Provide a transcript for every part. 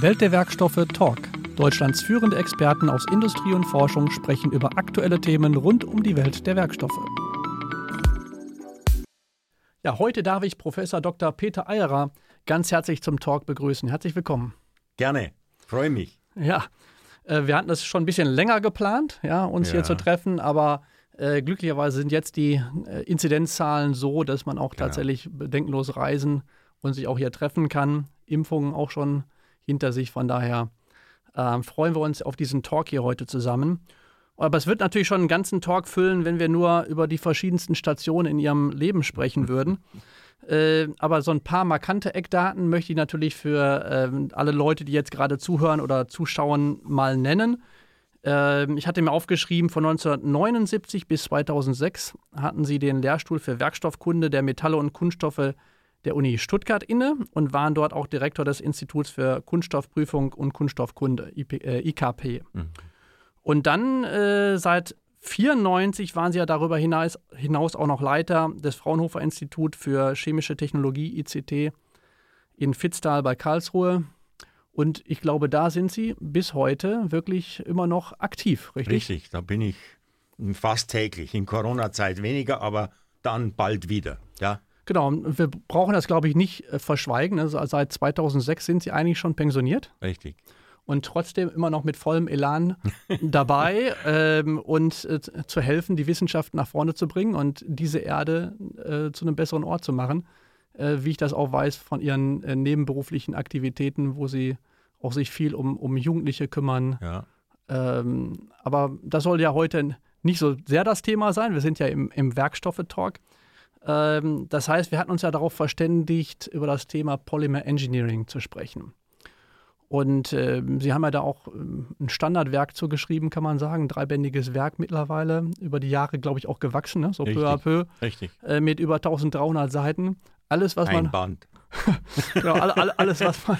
Welt der Werkstoffe Talk. Deutschlands führende Experten aus Industrie und Forschung sprechen über aktuelle Themen rund um die Welt der Werkstoffe. Ja, heute darf ich Professor Dr. Peter Eyerer ganz herzlich zum Talk begrüßen. Herzlich willkommen. Gerne, freue mich. Ja, äh, wir hatten das schon ein bisschen länger geplant, ja, uns ja. hier zu treffen, aber äh, glücklicherweise sind jetzt die äh, Inzidenzzahlen so, dass man auch genau. tatsächlich bedenkenlos reisen und sich auch hier treffen kann. Impfungen auch schon hinter sich. Von daher äh, freuen wir uns auf diesen Talk hier heute zusammen. Aber es wird natürlich schon einen ganzen Talk füllen, wenn wir nur über die verschiedensten Stationen in Ihrem Leben sprechen würden. Äh, aber so ein paar markante Eckdaten möchte ich natürlich für äh, alle Leute, die jetzt gerade zuhören oder zuschauen, mal nennen. Äh, ich hatte mir aufgeschrieben, von 1979 bis 2006 hatten Sie den Lehrstuhl für Werkstoffkunde der Metalle und Kunststoffe der Uni Stuttgart inne und waren dort auch Direktor des Instituts für Kunststoffprüfung und Kunststoffkunde, IP, äh, IKP. Mhm. Und dann äh, seit 1994 waren sie ja darüber hinaus, hinaus auch noch Leiter des Fraunhofer Institut für Chemische Technologie, ICT, in Fitztal bei Karlsruhe. Und ich glaube, da sind sie bis heute wirklich immer noch aktiv, richtig? Richtig, da bin ich fast täglich. In Corona-Zeit weniger, aber dann bald wieder. Ja. Genau, wir brauchen das, glaube ich, nicht äh, verschweigen. Also seit 2006 sind Sie eigentlich schon pensioniert. Richtig. Und trotzdem immer noch mit vollem Elan dabei ähm, und äh, zu helfen, die Wissenschaft nach vorne zu bringen und diese Erde äh, zu einem besseren Ort zu machen. Äh, wie ich das auch weiß von Ihren äh, nebenberuflichen Aktivitäten, wo Sie auch sich viel um, um Jugendliche kümmern. Ja. Ähm, aber das soll ja heute nicht so sehr das Thema sein. Wir sind ja im, im Werkstoffe-Talk. Ähm, das heißt, wir hatten uns ja darauf verständigt, über das Thema Polymer Engineering zu sprechen. Und äh, Sie haben ja da auch ähm, ein Standardwerk zugeschrieben, kann man sagen, ein dreibändiges Werk mittlerweile, über die Jahre, glaube ich, auch gewachsen, ne? so Richtig. peu à peu. Richtig. Äh, mit über 1300 Seiten. Alles, was ein man. Band. genau, alles, was man,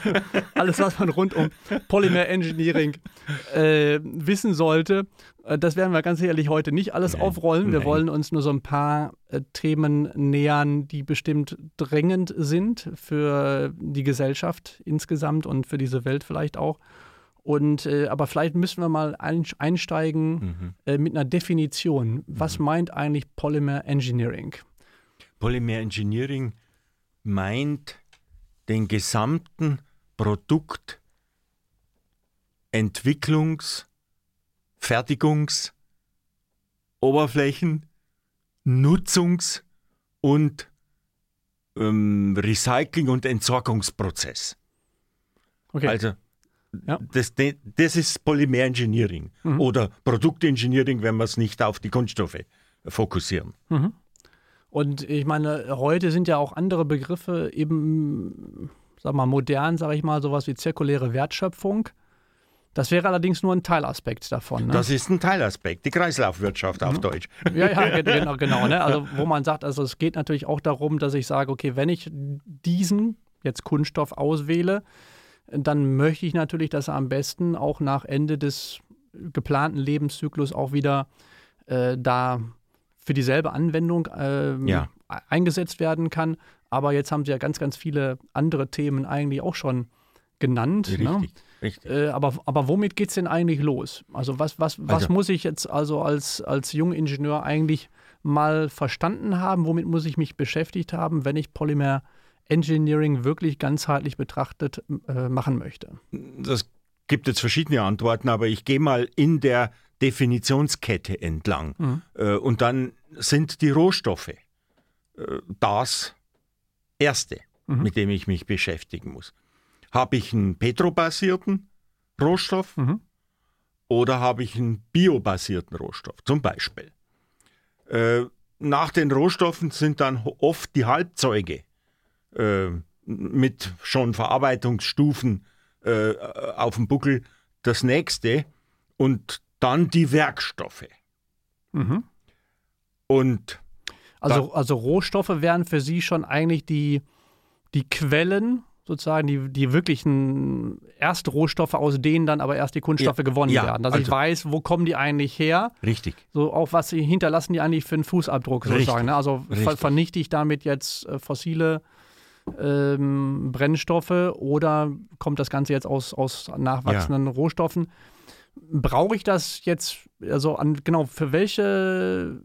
alles, was man rund um Polymer Engineering äh, wissen sollte. Äh, das werden wir ganz ehrlich heute nicht alles nein, aufrollen. Wir nein. wollen uns nur so ein paar äh, Themen nähern, die bestimmt drängend sind für die Gesellschaft insgesamt und für diese Welt vielleicht auch. Und, äh, aber vielleicht müssen wir mal einsteigen mhm. äh, mit einer Definition. Was mhm. meint eigentlich Polymer Engineering? Polymer Engineering meint den gesamten Produkt, Entwicklungs-, Fertigungs-, Oberflächen-, Nutzungs- und ähm, Recycling- und Entsorgungsprozess. Okay. Also ja. das, das ist Polymer-Engineering mhm. oder Produktengineering, wenn wir es nicht auf die Kunststoffe fokussieren. Mhm. Und ich meine, heute sind ja auch andere Begriffe eben, sag mal, modern, sage ich mal, sowas wie zirkuläre Wertschöpfung. Das wäre allerdings nur ein Teilaspekt davon. Ne? Das ist ein Teilaspekt, die Kreislaufwirtschaft auf Deutsch. Ja, ja, genau, genau. Ne? Also wo man sagt, also es geht natürlich auch darum, dass ich sage, okay, wenn ich diesen jetzt Kunststoff auswähle, dann möchte ich natürlich, dass er am besten auch nach Ende des geplanten Lebenszyklus auch wieder äh, da für dieselbe Anwendung äh, ja. eingesetzt werden kann. Aber jetzt haben Sie ja ganz, ganz viele andere Themen eigentlich auch schon genannt. Ne? Richtig, ne? richtig. Äh, aber, aber womit geht es denn eigentlich los? Also was, was, was also. muss ich jetzt also als, als Jungingenieur eigentlich mal verstanden haben? Womit muss ich mich beschäftigt haben, wenn ich Polymer Engineering wirklich ganzheitlich betrachtet äh, machen möchte? Das gibt jetzt verschiedene Antworten, aber ich gehe mal in der Definitionskette entlang. Mhm. Äh, und dann sind die Rohstoffe äh, das Erste, mhm. mit dem ich mich beschäftigen muss. Habe ich einen petrobasierten Rohstoff mhm. oder habe ich einen biobasierten Rohstoff, zum Beispiel? Äh, nach den Rohstoffen sind dann oft die Halbzeuge äh, mit schon Verarbeitungsstufen äh, auf dem Buckel das nächste. Und dann die Werkstoffe. Mhm. Und also, also Rohstoffe wären für Sie schon eigentlich die, die Quellen, sozusagen, die, die wirklichen Erstrohstoffe, aus denen dann aber erst die Kunststoffe ja, gewonnen ja, werden. Dass also, ich weiß, wo kommen die eigentlich her? Richtig. So auch was sie hinterlassen die eigentlich für einen Fußabdruck sozusagen. Ne? Also ver vernichte ich damit jetzt äh, fossile ähm, Brennstoffe oder kommt das Ganze jetzt aus, aus nachwachsenden ja. Rohstoffen? Brauche ich das jetzt, also an, genau, für welche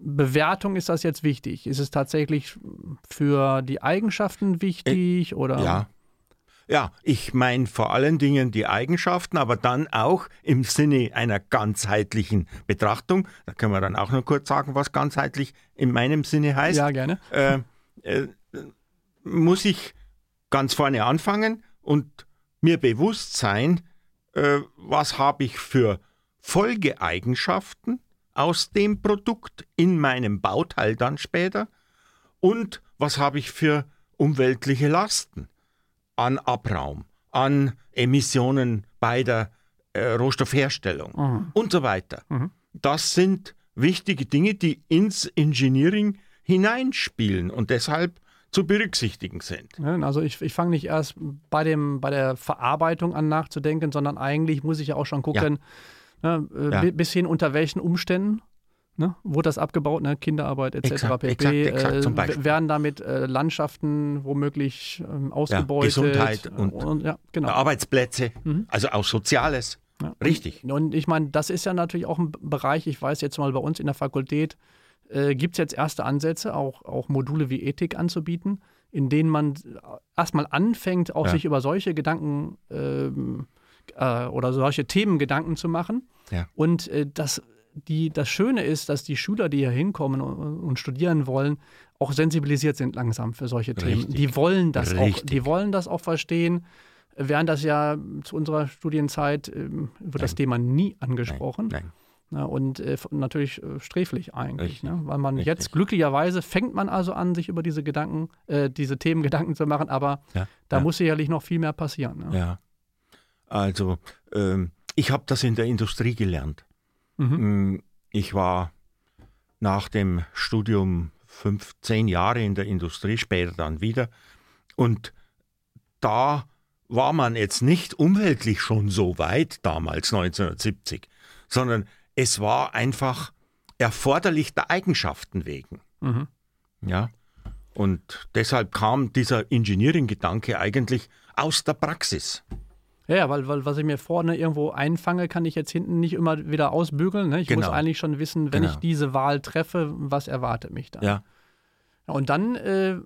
Bewertung ist das jetzt wichtig? Ist es tatsächlich für die Eigenschaften wichtig äh, oder? Ja. Ja, ich meine vor allen Dingen die Eigenschaften, aber dann auch im Sinne einer ganzheitlichen Betrachtung. Da können wir dann auch noch kurz sagen, was ganzheitlich in meinem Sinne heißt. Ja, gerne. Äh, äh, muss ich ganz vorne anfangen und mir bewusst sein, äh, was habe ich für Folgeeigenschaften aus dem Produkt in meinem Bauteil dann später und was habe ich für umweltliche Lasten an Abraum, an Emissionen bei der äh, Rohstoffherstellung mhm. und so weiter. Mhm. Das sind wichtige Dinge, die ins Engineering hineinspielen und deshalb zu berücksichtigen sind. Also ich, ich fange nicht erst bei, dem, bei der Verarbeitung an nachzudenken, sondern eigentlich muss ich ja auch schon gucken, ja. Ne, äh, ja. bis hin unter welchen Umständen Ne? Wurde das abgebaut, ne? Kinderarbeit etc. Exakt, pp. Exakt, exakt, äh, werden damit äh, Landschaften womöglich ähm, ausgebeutet. Ja, Gesundheit und, und ja, genau. Arbeitsplätze, mhm. also auch Soziales. Ja. Richtig. Und, und ich meine, das ist ja natürlich auch ein Bereich, ich weiß jetzt mal bei uns in der Fakultät, äh, gibt es jetzt erste Ansätze, auch, auch Module wie Ethik anzubieten, in denen man erstmal anfängt, auch ja. sich über solche Gedanken ähm, äh, oder solche Themen Gedanken zu machen. Ja. Und äh, das, die, das Schöne ist, dass die Schüler, die hier hinkommen und, und studieren wollen, auch sensibilisiert sind langsam für solche Themen. Richtig. Die wollen das Richtig. auch, die wollen das auch verstehen. Während das ja zu unserer Studienzeit äh, wird nein. das Thema nie angesprochen. Nein, nein. Ja, und äh, natürlich äh, sträflich eigentlich, ne? weil man Richtig. jetzt glücklicherweise fängt man also an, sich über diese Gedanken, äh, diese Themen Gedanken zu machen, aber ja, da ja. muss sicherlich noch viel mehr passieren. Ne? Ja, also ähm, ich habe das in der Industrie gelernt. Mhm. Mm, ich war nach dem Studium 15 Jahre in der Industrie, später dann wieder und da war man jetzt nicht umweltlich schon so weit damals 1970, sondern es war einfach erforderlich der Eigenschaften wegen. Mhm. Ja. Und deshalb kam dieser Engineering-Gedanke eigentlich aus der Praxis. Ja, weil, weil was ich mir vorne irgendwo einfange, kann ich jetzt hinten nicht immer wieder ausbügeln. Ne? Ich genau. muss eigentlich schon wissen, wenn genau. ich diese Wahl treffe, was erwartet mich da. Ja. Und dann äh,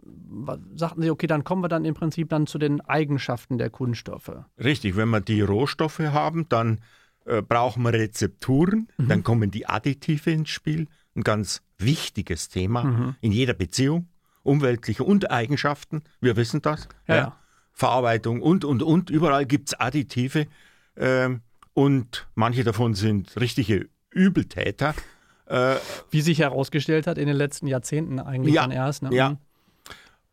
sagten sie, okay, dann kommen wir dann im Prinzip dann zu den Eigenschaften der Kunststoffe. Richtig, wenn wir die Rohstoffe haben, dann äh, brauchen wir Rezepturen, mhm. dann kommen die Additive ins Spiel, ein ganz wichtiges Thema mhm. in jeder Beziehung, umweltliche und Eigenschaften, wir wissen das. Ja. ja. Verarbeitung und, und, und, überall gibt es Additive äh, und manche davon sind richtige Übeltäter. Äh, Wie sich herausgestellt hat in den letzten Jahrzehnten eigentlich ja, dann erst. Ne? Ja.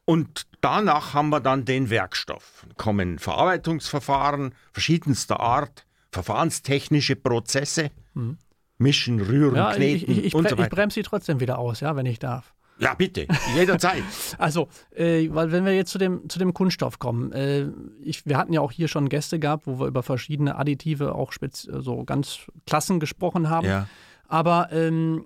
Und danach haben wir dann den Werkstoff. Kommen Verarbeitungsverfahren verschiedenster Art, verfahrenstechnische Prozesse, mhm. mischen, rühren, ja, kneten ich, ich, ich, und so weiter. Ich bremse sie trotzdem wieder aus, ja, wenn ich darf. Ja, bitte, jederzeit. also, äh, weil wenn wir jetzt zu dem, zu dem Kunststoff kommen, äh, ich, wir hatten ja auch hier schon Gäste gehabt, wo wir über verschiedene Additive, auch so ganz Klassen gesprochen haben. Ja. Aber ähm,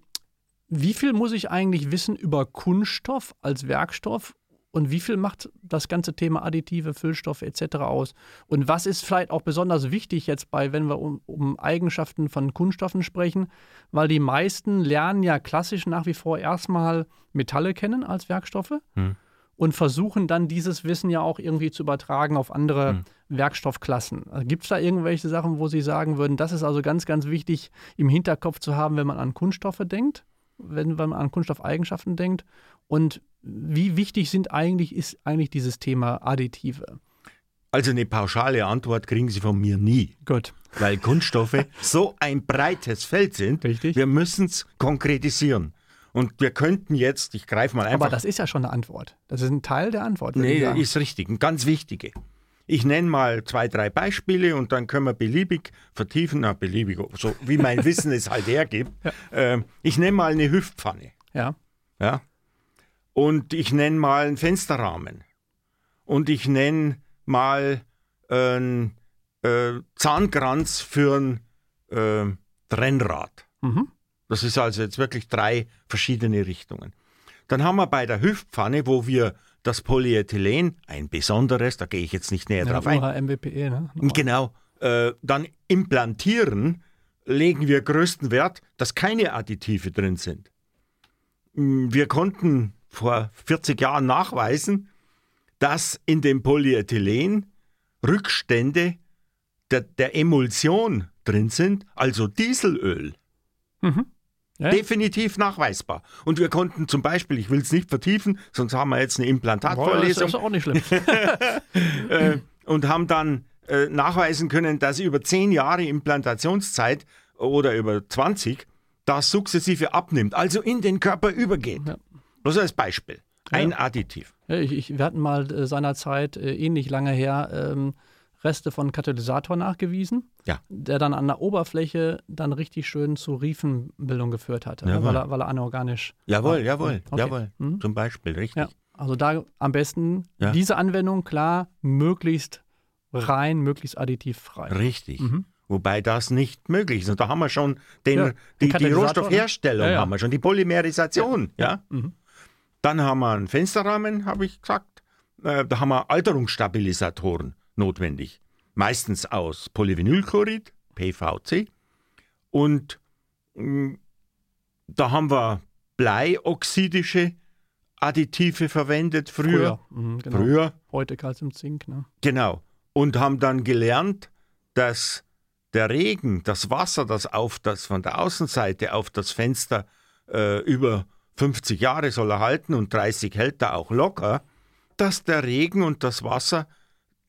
wie viel muss ich eigentlich wissen über Kunststoff als Werkstoff und wie viel macht das ganze Thema Additive, Füllstoffe etc. aus? Und was ist vielleicht auch besonders wichtig jetzt bei, wenn wir um, um, Eigenschaften von Kunststoffen sprechen? Weil die meisten lernen ja klassisch nach wie vor erstmal Metalle kennen als Werkstoffe hm. und versuchen dann dieses Wissen ja auch irgendwie zu übertragen auf andere hm. Werkstoffklassen. Also Gibt es da irgendwelche Sachen, wo Sie sagen würden, das ist also ganz, ganz wichtig im Hinterkopf zu haben, wenn man an Kunststoffe denkt? wenn, wenn man an Kunststoffeigenschaften denkt? Und wie wichtig sind eigentlich, ist eigentlich dieses Thema Additive? Also eine pauschale Antwort kriegen Sie von mir nie. Gut. Weil Kunststoffe so ein breites Feld sind. Richtig. Wir müssen es konkretisieren. Und wir könnten jetzt, ich greife mal einfach. Aber das ist ja schon eine Antwort. Das ist ein Teil der Antwort. Nee, ist richtig, ein ganz wichtige. Ich nenne mal zwei, drei Beispiele und dann können wir beliebig vertiefen, na, beliebig, so wie mein Wissen es halt hergibt. Ja. Ähm, ich nenne mal eine Hüftpfanne. Ja. Ja. Und ich nenne mal einen Fensterrahmen. Und ich nenne mal einen äh, Zahnkranz für ein äh, Trennrad. Mhm. Das ist also jetzt wirklich drei verschiedene Richtungen. Dann haben wir bei der Hüftpfanne, wo wir das Polyethylen, ein besonderes, da gehe ich jetzt nicht näher Ja, drauf ein, MWPE, ne? genau, äh, dann implantieren, legen wir größten Wert, dass keine Additive drin sind. Mm, Wir konnten vor 40 Jahren nachweisen, dass in dem Polyethylen Rückstände der, der Emulsion drin sind, also Dieselöl. Ja, Definitiv nachweisbar. Und wir konnten zum Beispiel, ich will es nicht vertiefen, sonst haben wir jetzt eine Boah, das Implantatvorlesung, ist auch nicht schlimm. äh, und haben dann äh, nachweisen können, dass über 10 Jahre Implantationszeit oder über 20 das sukzessive abnimmt, also in den Körper übergeht. Ja. Bloß als Beispiel. Ein Additiv. Ja, ich, ich, wir hatten mal äh, seinerzeit, äh, ähnlich lange her, ähm, Reste von Katalysator nachgewiesen, Ja. der dann an der Oberfläche dann richtig schön zu Riefenbildung geführt hatte, ne, weil, er, weil er anorganisch Jawohl, war. jawohl, Okay. jawohl. Mhm. Zum Beispiel, richtig. Ja, also da am besten Ja. diese Anwendung, klar, möglichst rein, möglichst additivfrei. Richtig. Mhm. Wobei das nicht möglich ist. Und da haben wir schon den, Ja, die, die Katalysator, Rohstoffherstellung, ne? Ja, ja. haben wir schon, die Polymerisation. Ja. Mhm. Dann haben wir einen Fensterrahmen, habe ich gesagt. Äh, da haben wir Alterungsstabilisatoren notwendig. Meistens aus Polyvinylchlorid, PVC. Und mh, da haben wir bleioxidische Additive verwendet früher. Mhm, genau. Früher, Heute Calcium Zink. Ne? genau. Und haben dann gelernt, dass der Regen, das Wasser, das auf das von der Außenseite auf das Fenster äh, über 50 Jahre soll er halten und 30 hält er auch locker, dass der Regen und das Wasser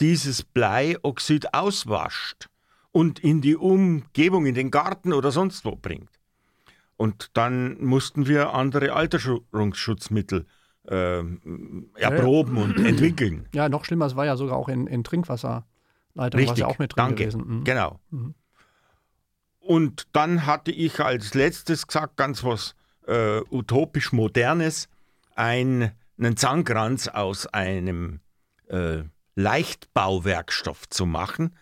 dieses Bleioxid auswascht und in die Umgebung, in den Garten oder sonst wo bringt. Und dann mussten wir andere Alterungsschutzmittel äh, erproben und entwickeln. Ja, noch schlimmer, es war ja sogar auch in, in Trinkwasserleitungen, was Richtig, ja auch mit drin danke. gewesen. Mhm. Genau. Mhm. Und dann hatte ich als letztes gesagt, ganz was äh, utopisch Modernes, ein, einen Zahnkranz aus einem äh, Leichtbauwerkstoff zu machen.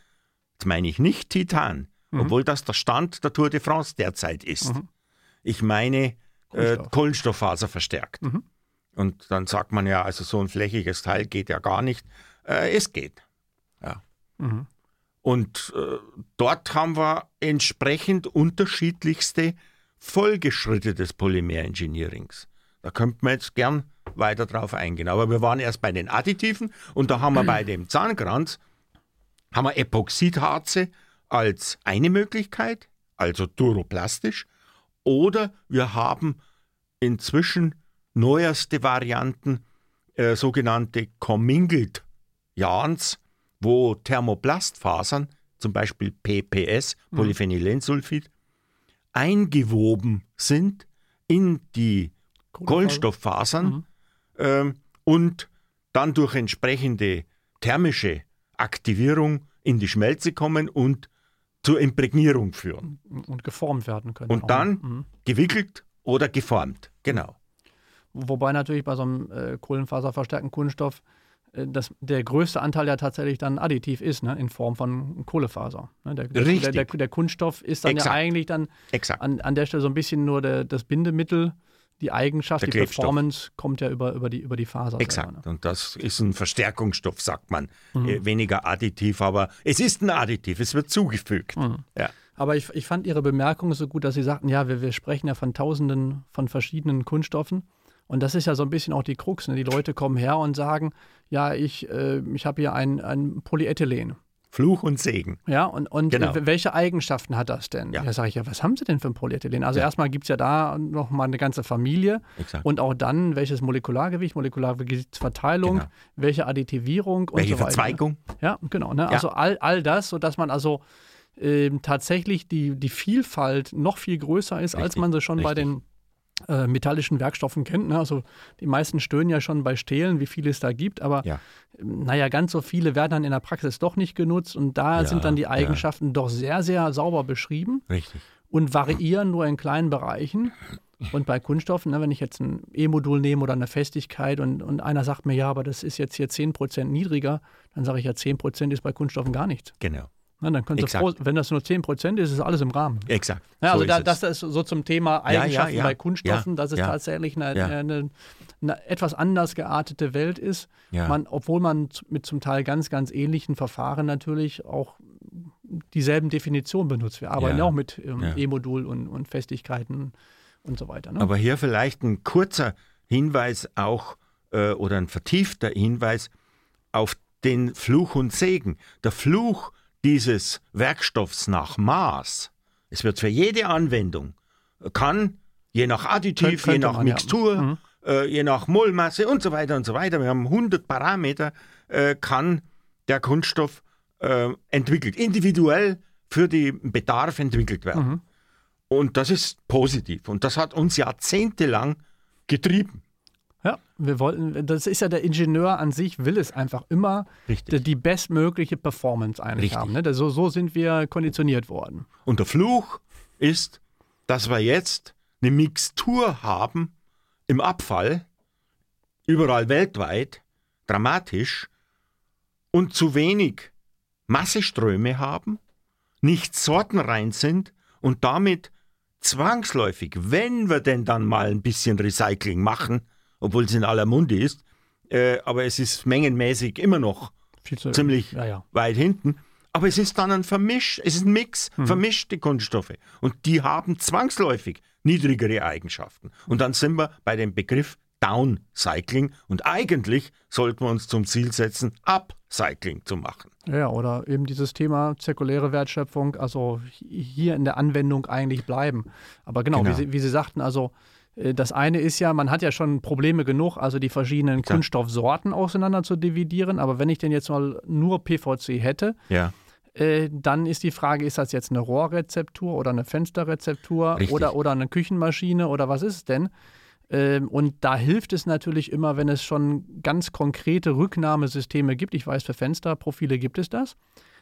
Jetzt meine ich nicht Titan, Mhm. obwohl das der Stand der Tour de France derzeit ist. Mhm. Ich meine äh, Kohlenstoff. Kohlenstofffaser verstärkt. Mhm. Und dann sagt man ja, also so ein flächiges Teil geht ja gar nicht. Äh, es geht. Mhm. Und äh, dort haben wir entsprechend unterschiedlichste Folgeschritte des Polymerengineerings. Da könnte man jetzt gern weiter drauf eingehen. Aber wir waren erst bei den Additiven und da haben wir bei dem Zahnkranz haben wir Epoxidharze als eine Möglichkeit, also duroplastisch, oder wir haben inzwischen neuerste Varianten, äh, sogenannte Commingled Yarns, wo Thermoplastfasern, zum Beispiel PPS, Polyphenylsulfid, eingewoben sind in die Kohlenstofffasern Mhm. ähm, und dann durch entsprechende thermische Aktivierung in die Schmelze kommen und zur Imprägnierung führen. Und geformt werden können. Und auch. dann Mhm. gewickelt oder geformt. Genau. Wobei natürlich bei so einem äh, kohlenfaserverstärkten Kunststoff äh, das, der größte Anteil ja tatsächlich dann additiv ist, ne, in Form von Kohlefaser. Ne, der, Richtig. Der, der, der Kunststoff ist dann Exakt. ja eigentlich dann an, an der Stelle so ein bisschen nur das Bindemittel. Die Eigenschaft, die Klebstoff. Performance kommt ja über, über, die, über die Faser. Exakt. Selber, ne? Und das ist ein Verstärkungsstoff, sagt man. Mhm. Äh, weniger additiv, aber es ist ein Additiv, es wird zugefügt. Mhm. Ja. Aber ich, ich fand Ihre Bemerkung so gut, dass Sie sagten, ja, wir, wir sprechen ja von Tausenden von verschiedenen Kunststoffen. Und das ist ja so ein bisschen auch die Krux. Ne? Die Leute kommen her und sagen, ja, ich, äh, ich habe hier ein, ein Polyethylen. Fluch und Segen. Ja, und, und Genau. äh, welche Eigenschaften hat das denn? Ja. Ja, sage ich, ja, was haben Sie denn für ein Polyethylen? Also Ja. erstmal gibt es ja da noch mal eine ganze Familie Exakt. und auch dann, welches Molekulargewicht, Molekulargewichtsverteilung, Genau. welche Additivierung und Welche so weiter. Verzweigung? Ja, genau. Ne? Also all, all das, sodass man also ähm, tatsächlich die, die Vielfalt noch viel größer ist, als Richtig, man sie schon bei richtig. den äh, metallischen Werkstoffen kennt. Ne? Also die meisten stöhnen ja schon bei Stählen, wie viel es da gibt, aber Ja. naja, ganz so viele werden dann in der Praxis doch nicht genutzt und da Ja, sind dann die ja. Eigenschaften doch sehr, sehr sauber beschrieben Richtig. und variieren nur in kleinen Bereichen. Und bei Kunststoffen, ne, wenn ich jetzt ein E-Modul nehme oder eine Festigkeit und, und einer sagt mir, ja, aber das ist jetzt hier 10% niedriger, dann sage ich ja, 10% ist bei Kunststoffen gar nichts. Genau. Na, dann könnt froh, wenn das nur 10 Prozent ist, ist alles im Rahmen. Exakt. Ja, also so da, das ist so zum Thema Eigenschaften ja, ja, bei Kunststoffen, dass es tatsächlich eine, eine, eine, etwas anders geartete Welt ist. Man, obwohl man mit zum Teil ganz, ganz ähnlichen Verfahren natürlich auch dieselben Definitionen benutzt. Wir arbeiten auch mit ähm, E-Modul und, und Festigkeiten und so weiter. Ne? Aber hier vielleicht ein kurzer Hinweis auch äh, oder ein vertiefter Hinweis auf den Fluch und Segen. Der Fluch dieses Werkstoffs nach Maß, es wird für jede Anwendung, kann je nach Additiv, je nach Mixtur, ja. mhm. äh, je nach Mollmasse und so weiter und so weiter, wir haben 100 Parameter, äh, kann der Kunststoff äh, entwickelt, individuell für den Bedarf entwickelt werden. Mhm. Und das ist positiv. Und das hat uns jahrzehntelang getrieben. Ja, wir wollten, das ist ja der Ingenieur an sich, will es einfach immer die, die bestmögliche Performance eigentlich Richtig. haben. Ne? So, so sind wir konditioniert worden. Und der Fluch ist, dass wir jetzt eine Mixtur haben im Abfall, überall weltweit, dramatisch, und zu wenig Masseströme haben, nicht sortenrein sind und damit zwangsläufig, wenn wir denn dann mal ein bisschen Recycling machen, obwohl es in aller Munde ist. Äh, aber es ist mengenmäßig immer noch ziemlich ja, ja. weit hinten. Aber es ist dann ein Vermisch, es ist ein Mix, mhm. vermischte Kunststoffe. Und die haben zwangsläufig niedrigere Eigenschaften. Und dann sind wir bei dem Begriff Downcycling. Und eigentlich sollten wir uns zum Ziel setzen, Upcycling zu machen. Ja, oder eben dieses Thema zirkuläre Wertschöpfung, also hier in der Anwendung eigentlich bleiben. Aber genau, genau. Wie, Sie, wie Sie sagten, also das eine ist ja, man hat ja schon Probleme genug, also die verschiedenen Klar. Kunststoffsorten auseinander zu dividieren. Aber wenn ich denn jetzt mal nur PVC hätte, ja. äh, dann ist die Frage, ist das jetzt eine Rohrrezeptur oder eine Fensterrezeptur oder, oder eine Küchenmaschine oder was ist es denn? Ähm, und da hilft es natürlich immer, wenn es schon ganz konkrete Rücknahmesysteme gibt. Ich weiß, für Fensterprofile gibt es das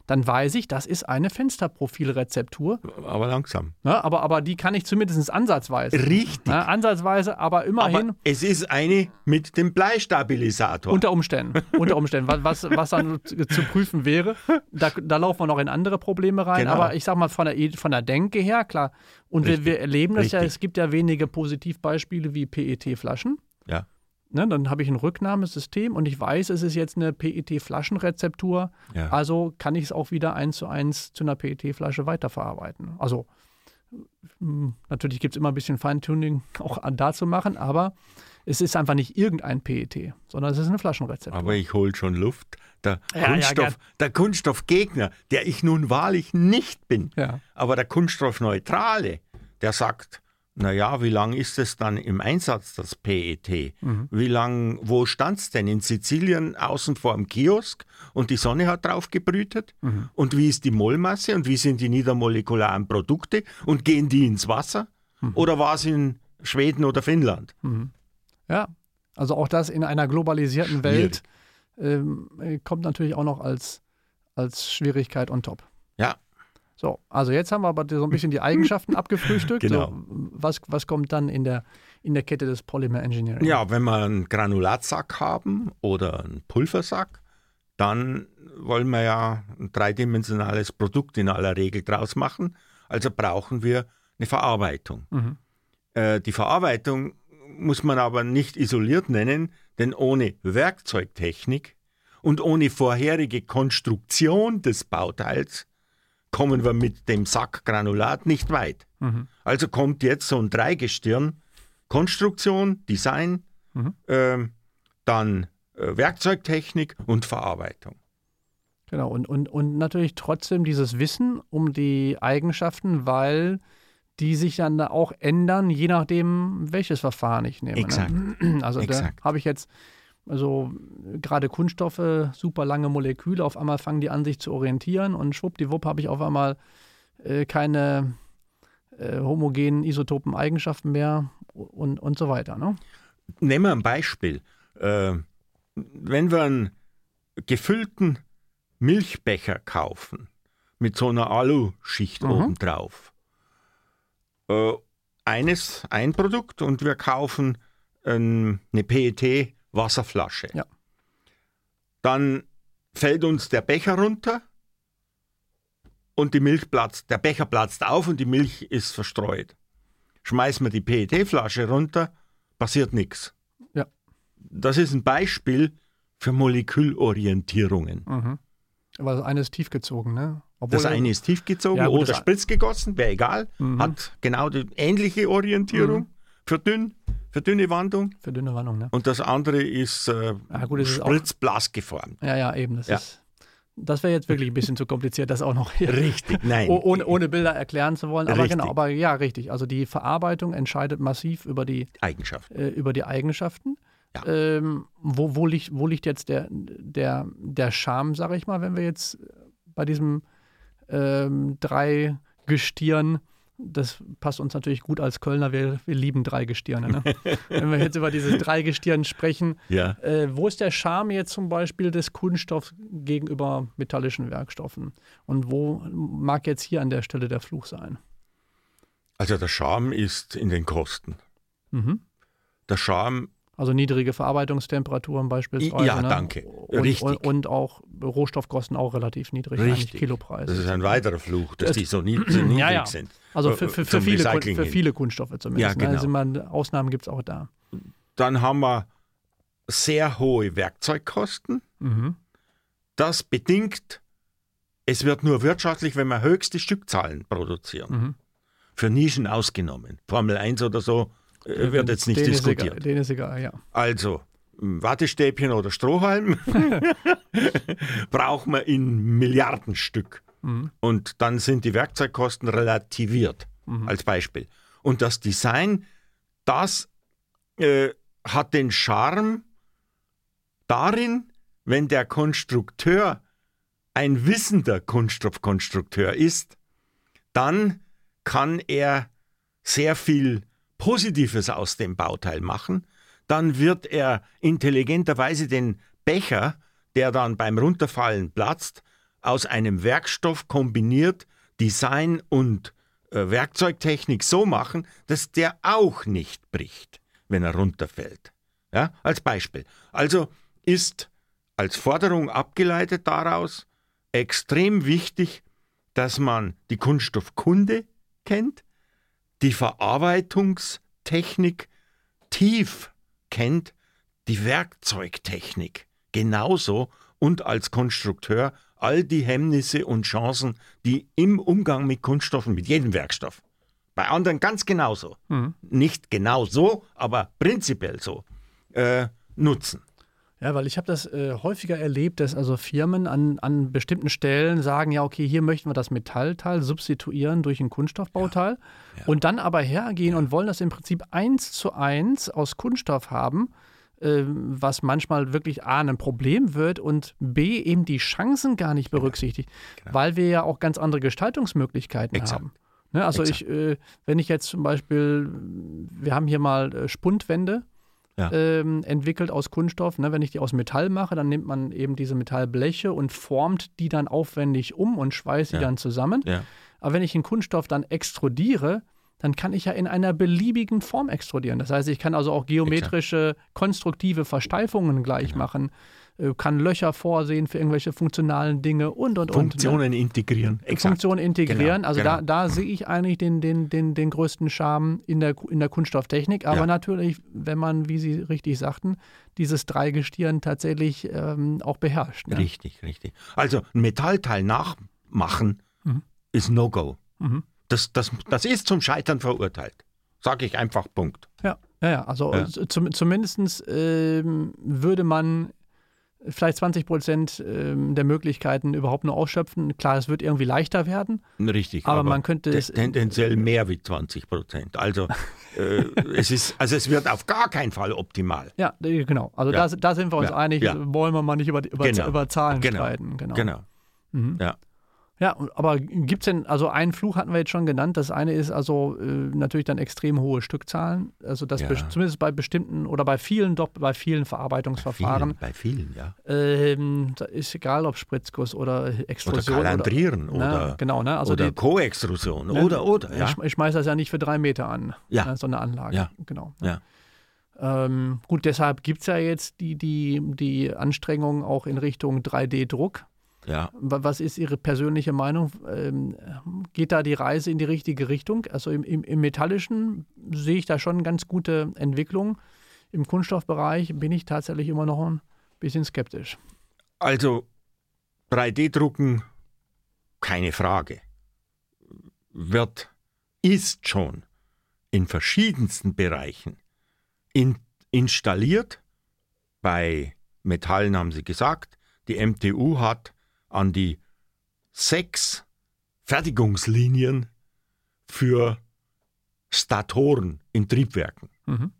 dann weiß ich, das ist eine Fensterprofilrezeptur. Aber langsam. Ja, aber, aber die kann ich zumindest ansatzweise. Richtig. Ja, ansatzweise, aber immerhin. Aber es ist eine mit dem Bleistabilisator. Unter Umständen. unter Umständen. Was, was dann zu prüfen wäre. Da, da laufen wir noch in andere Probleme rein. Genau. Aber ich sag mal, von der, von der Denke her, klar. Und wir, wir, erleben das Richtig. ja, es gibt ja wenige Positivbeispiele wie PET-Flaschen. Ja. Ne, dann habe ich ein Rücknahmesystem und ich weiß, es ist jetzt eine PET-Flaschenrezeptur. Ja. Also kann ich es auch wieder eins zu eins zu einer PET-Flasche weiterverarbeiten. Also hm, natürlich gibt es immer ein bisschen Feintuning auch da zu machen, aber es ist einfach nicht irgendein PET, sondern es ist eine Flaschenrezeptur. Aber ich hole schon Luft. Der, ja, Kunststoff, ja, der Kunststoffgegner, der ich nun wahrlich nicht bin, aber der Kunststoffneutrale, der sagt, naja, wie lang ist es dann im Einsatz, das PET? Mhm. Wie lang, wo stand es denn? In Sizilien außen vor dem Kiosk und die Sonne hat drauf gebrütet? Mhm. Und wie ist die Mollmasse und wie sind die niedermolekularen Produkte? Und gehen die ins Wasser? Mhm. Oder war es in Schweden oder Finnland? Mhm. Ja, also auch das in einer globalisierten Welt ähm, kommt natürlich auch noch als, als Schwierigkeit on top. Ja, so, also jetzt haben wir aber so ein bisschen die Eigenschaften abgefrühstückt. Genau. So, was, was kommt dann in der, in der Kette des Polymer Engineering? Ja, wenn wir einen Granulatsack haben oder einen Pulversack, dann wollen wir ja ein dreidimensionales Produkt in aller Regel draus machen. Also brauchen wir eine Verarbeitung. Mhm. Äh, die Verarbeitung muss man aber nicht isoliert nennen, denn ohne Werkzeugtechnik und ohne vorherige Konstruktion des Bauteils kommen wir mit dem Sackgranulat nicht weit. Mhm. Also kommt jetzt so ein Dreigestirn, Konstruktion, Design, mhm. äh, dann äh, Werkzeugtechnik und Verarbeitung. Genau, und, und, und natürlich trotzdem dieses Wissen um die Eigenschaften, weil die sich dann auch ändern, je nachdem, welches Verfahren ich nehme. Ne? Exakt. Ne? Also Exakt. da habe ich jetzt also gerade Kunststoffe, super lange Moleküle, auf einmal fangen die an, sich zu orientieren und schwuppdiwupp habe ich auf einmal äh, keine äh, homogenen isotopen Eigenschaften mehr und, und so weiter. Ne? Nehmen wir ein Beispiel. Äh, wenn wir einen gefüllten Milchbecher kaufen mit so einer Aluschicht mhm. obendrauf, äh, eines, ein Produkt und wir kaufen eine PET Wasserflasche. Ja. Dann fällt uns der Becher runter und die Milch platzt, der Becher platzt auf und die Milch ist verstreut. Schmeißen wir die PET-Flasche runter, passiert nichts. Ja. Das ist ein Beispiel für Molekülorientierungen. Mhm. Aber das eine ist tiefgezogen, ne? Obwohl das eine ist tiefgezogen ja, oder spritzgegossen, wäre egal. Mhm. Hat genau die ähnliche Orientierung. Mhm. Für dünn, für dünne Wandung. Für dünne Wandung, ne? Und das andere ist äh, ja, gut, spritzblass geformt. Ja, ja, eben. Das ja. ist. Das wäre jetzt wirklich ein bisschen zu kompliziert, das auch noch hier richtig, nein. ohne, ohne Bilder erklären zu wollen. Aber richtig. genau, aber ja, richtig. Also die Verarbeitung entscheidet massiv über die Eigenschaften. Äh, über die Eigenschaften. Ja. Ähm, wo, wo, liegt, wo liegt jetzt der, der, der Charme, sage ich mal, wenn wir jetzt bei diesem ähm, drei Gestirn das passt uns natürlich gut als Kölner. Wir, wir lieben Dreigestirne. Ne? Wenn wir jetzt über diese Dreigestirn sprechen, ja. äh, wo ist der Charme jetzt zum Beispiel des Kunststoffs gegenüber metallischen Werkstoffen? Und wo mag jetzt hier an der Stelle der Fluch sein? Also der Charme ist in den Kosten. Mhm. Der Charme also niedrige Verarbeitungstemperaturen beispielsweise. Ja, ne? danke. Und, Richtig. Und, und, auch Rohstoffkosten auch relativ niedrig, Richtig. Kilopreis. Das ist ein weiterer Fluch, dass es, die so, niedrig, so niedrig ja, ja. sind. Also für, für, für, viele, für viele, Kunststoffe zumindest. Ja, ne? genau. also man, Ausnahmen gibt es auch da. Dann haben wir sehr hohe Werkzeugkosten. Mhm. Das bedingt, es wird nur wirtschaftlich, wenn wir höchste Stückzahlen produzieren. Mhm. Für Nischen ausgenommen. Formel 1 oder so äh, wird jetzt nicht den diskutiert. Ist egal, den ist egal, ja. Also, Wattestäbchen oder Strohhalm braucht man in Milliardenstück. Mhm. Und dann sind die Werkzeugkosten relativiert, mhm. als Beispiel. Und das Design, das äh, hat den Charme darin, wenn der Konstrukteur ein wissender Kunststoffkonstrukteur ist, dann kann er sehr viel Positives aus dem Bauteil machen, dann wird er intelligenterweise den Becher, der dann beim Runterfallen platzt, aus einem Werkstoff kombiniert Design und äh, Werkzeugtechnik so machen, dass der auch nicht bricht, wenn er runterfällt. Ja, als Beispiel. Also ist als Forderung abgeleitet daraus extrem wichtig, dass man die Kunststoffkunde kennt, die Verarbeitungstechnik tief kennt, die Werkzeugtechnik genauso und als Konstrukteur all die Hemmnisse und Chancen, die im Umgang mit Kunststoffen, mit jedem Werkstoff, bei anderen ganz genauso, mhm. nicht genau so, aber prinzipiell so, äh, nutzen. Ja, weil ich habe das äh, häufiger erlebt, dass also Firmen an, an bestimmten Stellen sagen, ja, okay, hier möchten wir das Metallteil substituieren durch ein Kunststoffbauteil ja, ja. und dann aber hergehen ja. und wollen das im Prinzip eins zu eins aus Kunststoff haben, äh, was manchmal wirklich A, ein Problem wird und B, eben die Chancen gar nicht berücksichtigt, genau. weil wir ja auch ganz andere Gestaltungsmöglichkeiten Exakt. haben. Ne, also ich, äh, wenn ich jetzt zum Beispiel, wir haben hier mal äh, Spundwände, ja. ähm, entwickelt aus Kunststoff. Ne? Wenn ich die aus Metall mache, dann nimmt man eben diese Metallbleche und formt die dann aufwendig um und schweißt ja. die dann zusammen. Ja. Aber wenn ich einen Kunststoff dann extrudiere, dann kann ich ja in einer beliebigen Form extrudieren. Das heißt, ich kann also auch geometrische, konstruktive Versteifungen gleich genau. machen. Äh, kann Löcher vorsehen für irgendwelche funktionalen Dinge und und Funktionen und. Ne? integrieren. Exakt. Funktionen integrieren. Genau, also genau. Da, da sehe ich eigentlich den, den, den, den größten Charme in der, in der Kunststofftechnik. Aber ja. natürlich, wenn man, wie Sie richtig sagten, dieses Dreigestirn tatsächlich ähm, auch beherrscht. Ne? Richtig, richtig. Also ein Metallteil nachmachen mhm. ist No-Go. Mhm. Das, das, das ist zum Scheitern verurteilt. Sage ich einfach Punkt. Ja, ja, ja. also ja. Zum, zumindest ähm, würde man vielleicht 20 Prozent ähm, der Möglichkeiten überhaupt nur ausschöpfen. Klar, es wird irgendwie leichter werden. Richtig, aber, aber man könnte es. Tendenziell mehr wie 20 Prozent. Also, äh, es ist, also es wird auf gar keinen Fall optimal. Ja, genau. Also ja. da, da, sind wir uns ja. einig, ja. wollen wir mal nicht über, über, genau. über Zahlen genau. streiten. Genau. genau. Mhm. Ja. Ja, aber gibt es denn, also einen Fluch hatten wir jetzt schon genannt. Das eine ist also äh, natürlich dann extrem hohe Stückzahlen. Also das ja. zumindest bei bestimmten oder bei vielen doch bei vielen Verarbeitungsverfahren. Bei vielen, bei vielen ja. Ähm, da ist egal, ob Spritzguss oder Extrusion. Oder Kalandrieren oder, oder, genau, ne? also oder Koextrusion ne, oder oder. Ja. Ich, ich schmeiße das ja nicht für drei Meter an. Ja. Ne, so eine Anlage. Ja. Genau. Ja. Ähm, gut, deshalb gibt es ja jetzt die, die, die Anstrengungen auch in Richtung 3D-Druck. Ja. Was ist Ihre persönliche Meinung? Ähm, geht da die Reise in die richtige Richtung? Also im, im, im Metallischen sehe ich da schon ganz gute Entwicklung. Im Kunststoffbereich bin ich tatsächlich immer noch ein bisschen skeptisch. Also 3D-Drucken, keine Frage, wird, ist schon in verschiedensten Bereichen in, installiert. Bei Metallen haben sie gesagt, die MTU hat an die sechs Fertigungslinien für Statoren in Triebwerken. Mhm.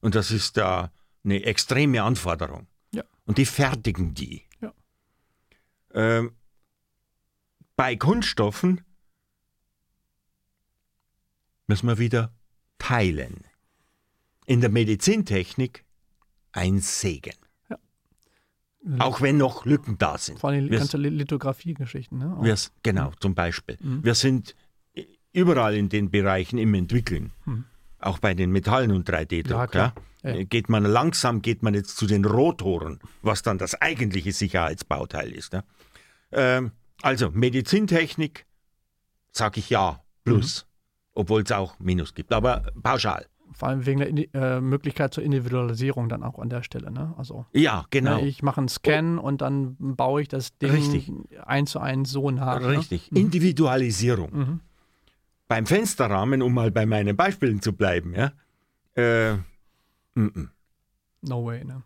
Und das ist da eine extreme Anforderung. Ja. Und die fertigen die. Ja. Ähm, bei Kunststoffen müssen wir wieder teilen. In der Medizintechnik ein Segen. Auch wenn noch Lücken da sind. Vor allem ganze Lithografie-Geschichten. Ne? genau, mhm. zum Beispiel. Mhm. Wir sind überall in den Bereichen im Entwickeln. Mhm. Auch bei den Metallen und 3D-Druck. Ja, ja. Geht man langsam, geht man jetzt zu den Rotoren, was dann das eigentliche Sicherheitsbauteil ist. Ja? Ähm, also Medizintechnik, sage ich ja, plus, mhm. obwohl es auch Minus gibt, aber pauschal. Vor allem wegen der äh, Möglichkeit zur Individualisierung dann auch an der Stelle. Ne? Also, ja, genau. Ne, ich mache einen Scan oh. und dann baue ich das Ding Richtig. eins zu eins so nach. Ne? Richtig. Ne? Individualisierung. Mhm beim Fensterrahmen, um mal bei meinen Beispielen zu bleiben, ja, äh, m -m. No way, ne?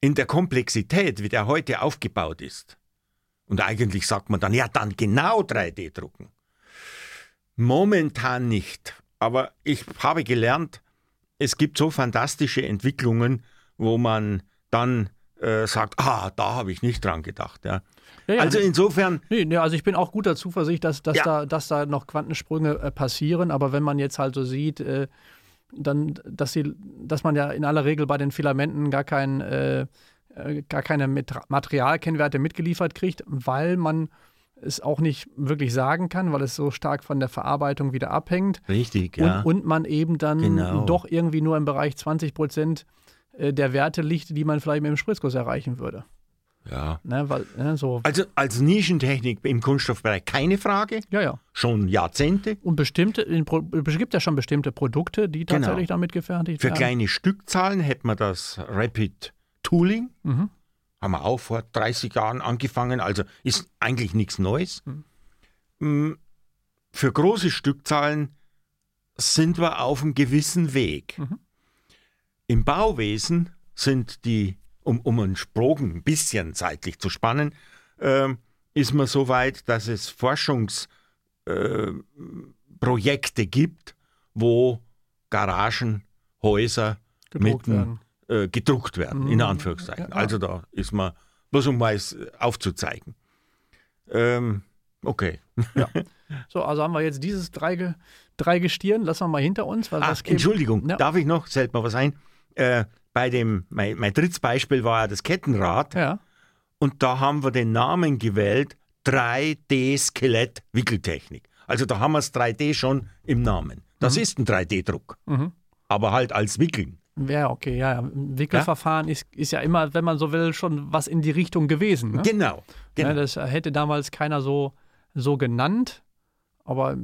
In der Komplexität, wie der heute aufgebaut ist, und eigentlich sagt man dann, ja, dann genau 3D drucken. Momentan nicht. Aber ich habe gelernt, es gibt so fantastische Entwicklungen, wo man dann äh, sagt, ah, da habe ich nicht dran gedacht. Ja. Ja, ja, also insofern. Nee, nee, also ich bin auch guter Zuversicht, dass, dass, da, dass da noch Quantensprünge äh, passieren, aber wenn man jetzt halt so sieht, äh, dann, dass, sie, dass man ja in aller Regel bei den Filamenten gar, kein, äh, äh gar keine Materialkennwerte mitgeliefert kriegt, weil man es auch nicht wirklich sagen kann, weil es so stark von der Verarbeitung wieder abhängt. Richtig, ja. Und, und man eben dann genau. doch irgendwie nur im Bereich 20 Prozent äh, der Werte liegt, die man vielleicht mit dem Spritzguss erreichen würde. Ja. Ne, weil, ne, so. Also als Nischentechnik im Kunststoffbereich keine Frage. Ja, ja. Schon Jahrzehnte. Und bestimmte, es gibt ja schon bestimmte Produkte, die genau. tatsächlich genau. damit gefertigt Für werden. Für kleine Stückzahlen hätte man das Rapid Tooling. Mhm. Haben wir auch vor 30 Jahren angefangen, also ist eigentlich nichts Neues. Mhm. Mm, für große Stückzahlen sind wir auf einem gewissen Weg. Mhm. Im Bauwesen sind die um, um einen Sprogen ein bisschen zeitlich zu spannen, äh, ist man so weit, dass es Forschungsprojekte äh, gibt, wo Garagen, Häuser gedruckt mitten, werden, äh, gedruckt werden mhm. in Anführungszeichen. Ja, Also da ist man, bloß um mal es aufzuzeigen. Ähm, okay. Ja. So, also haben wir jetzt dieses drei, drei Gestirn, lassen wir mal hinter uns. Weil ah, Entschuldigung, darf ich noch? Fällt mir was ein. Äh, bei dem, mein, mein drittes Beispiel war ja das Kettenrad. Ja. Und da haben wir den Namen gewählt 3D-Skelett-Wickeltechnik. Also da haben wir es 3D schon im Namen. Das mhm. ist ein 3D-Druck. Mhm. Aber halt als Wickeln. Ja, okay, ja. Wickelverfahren ja? Ist, ist ja immer, wenn man so will, schon was in die Richtung gewesen. Ne? Genau. genau. Ja, das hätte damals keiner so, so genannt. Aber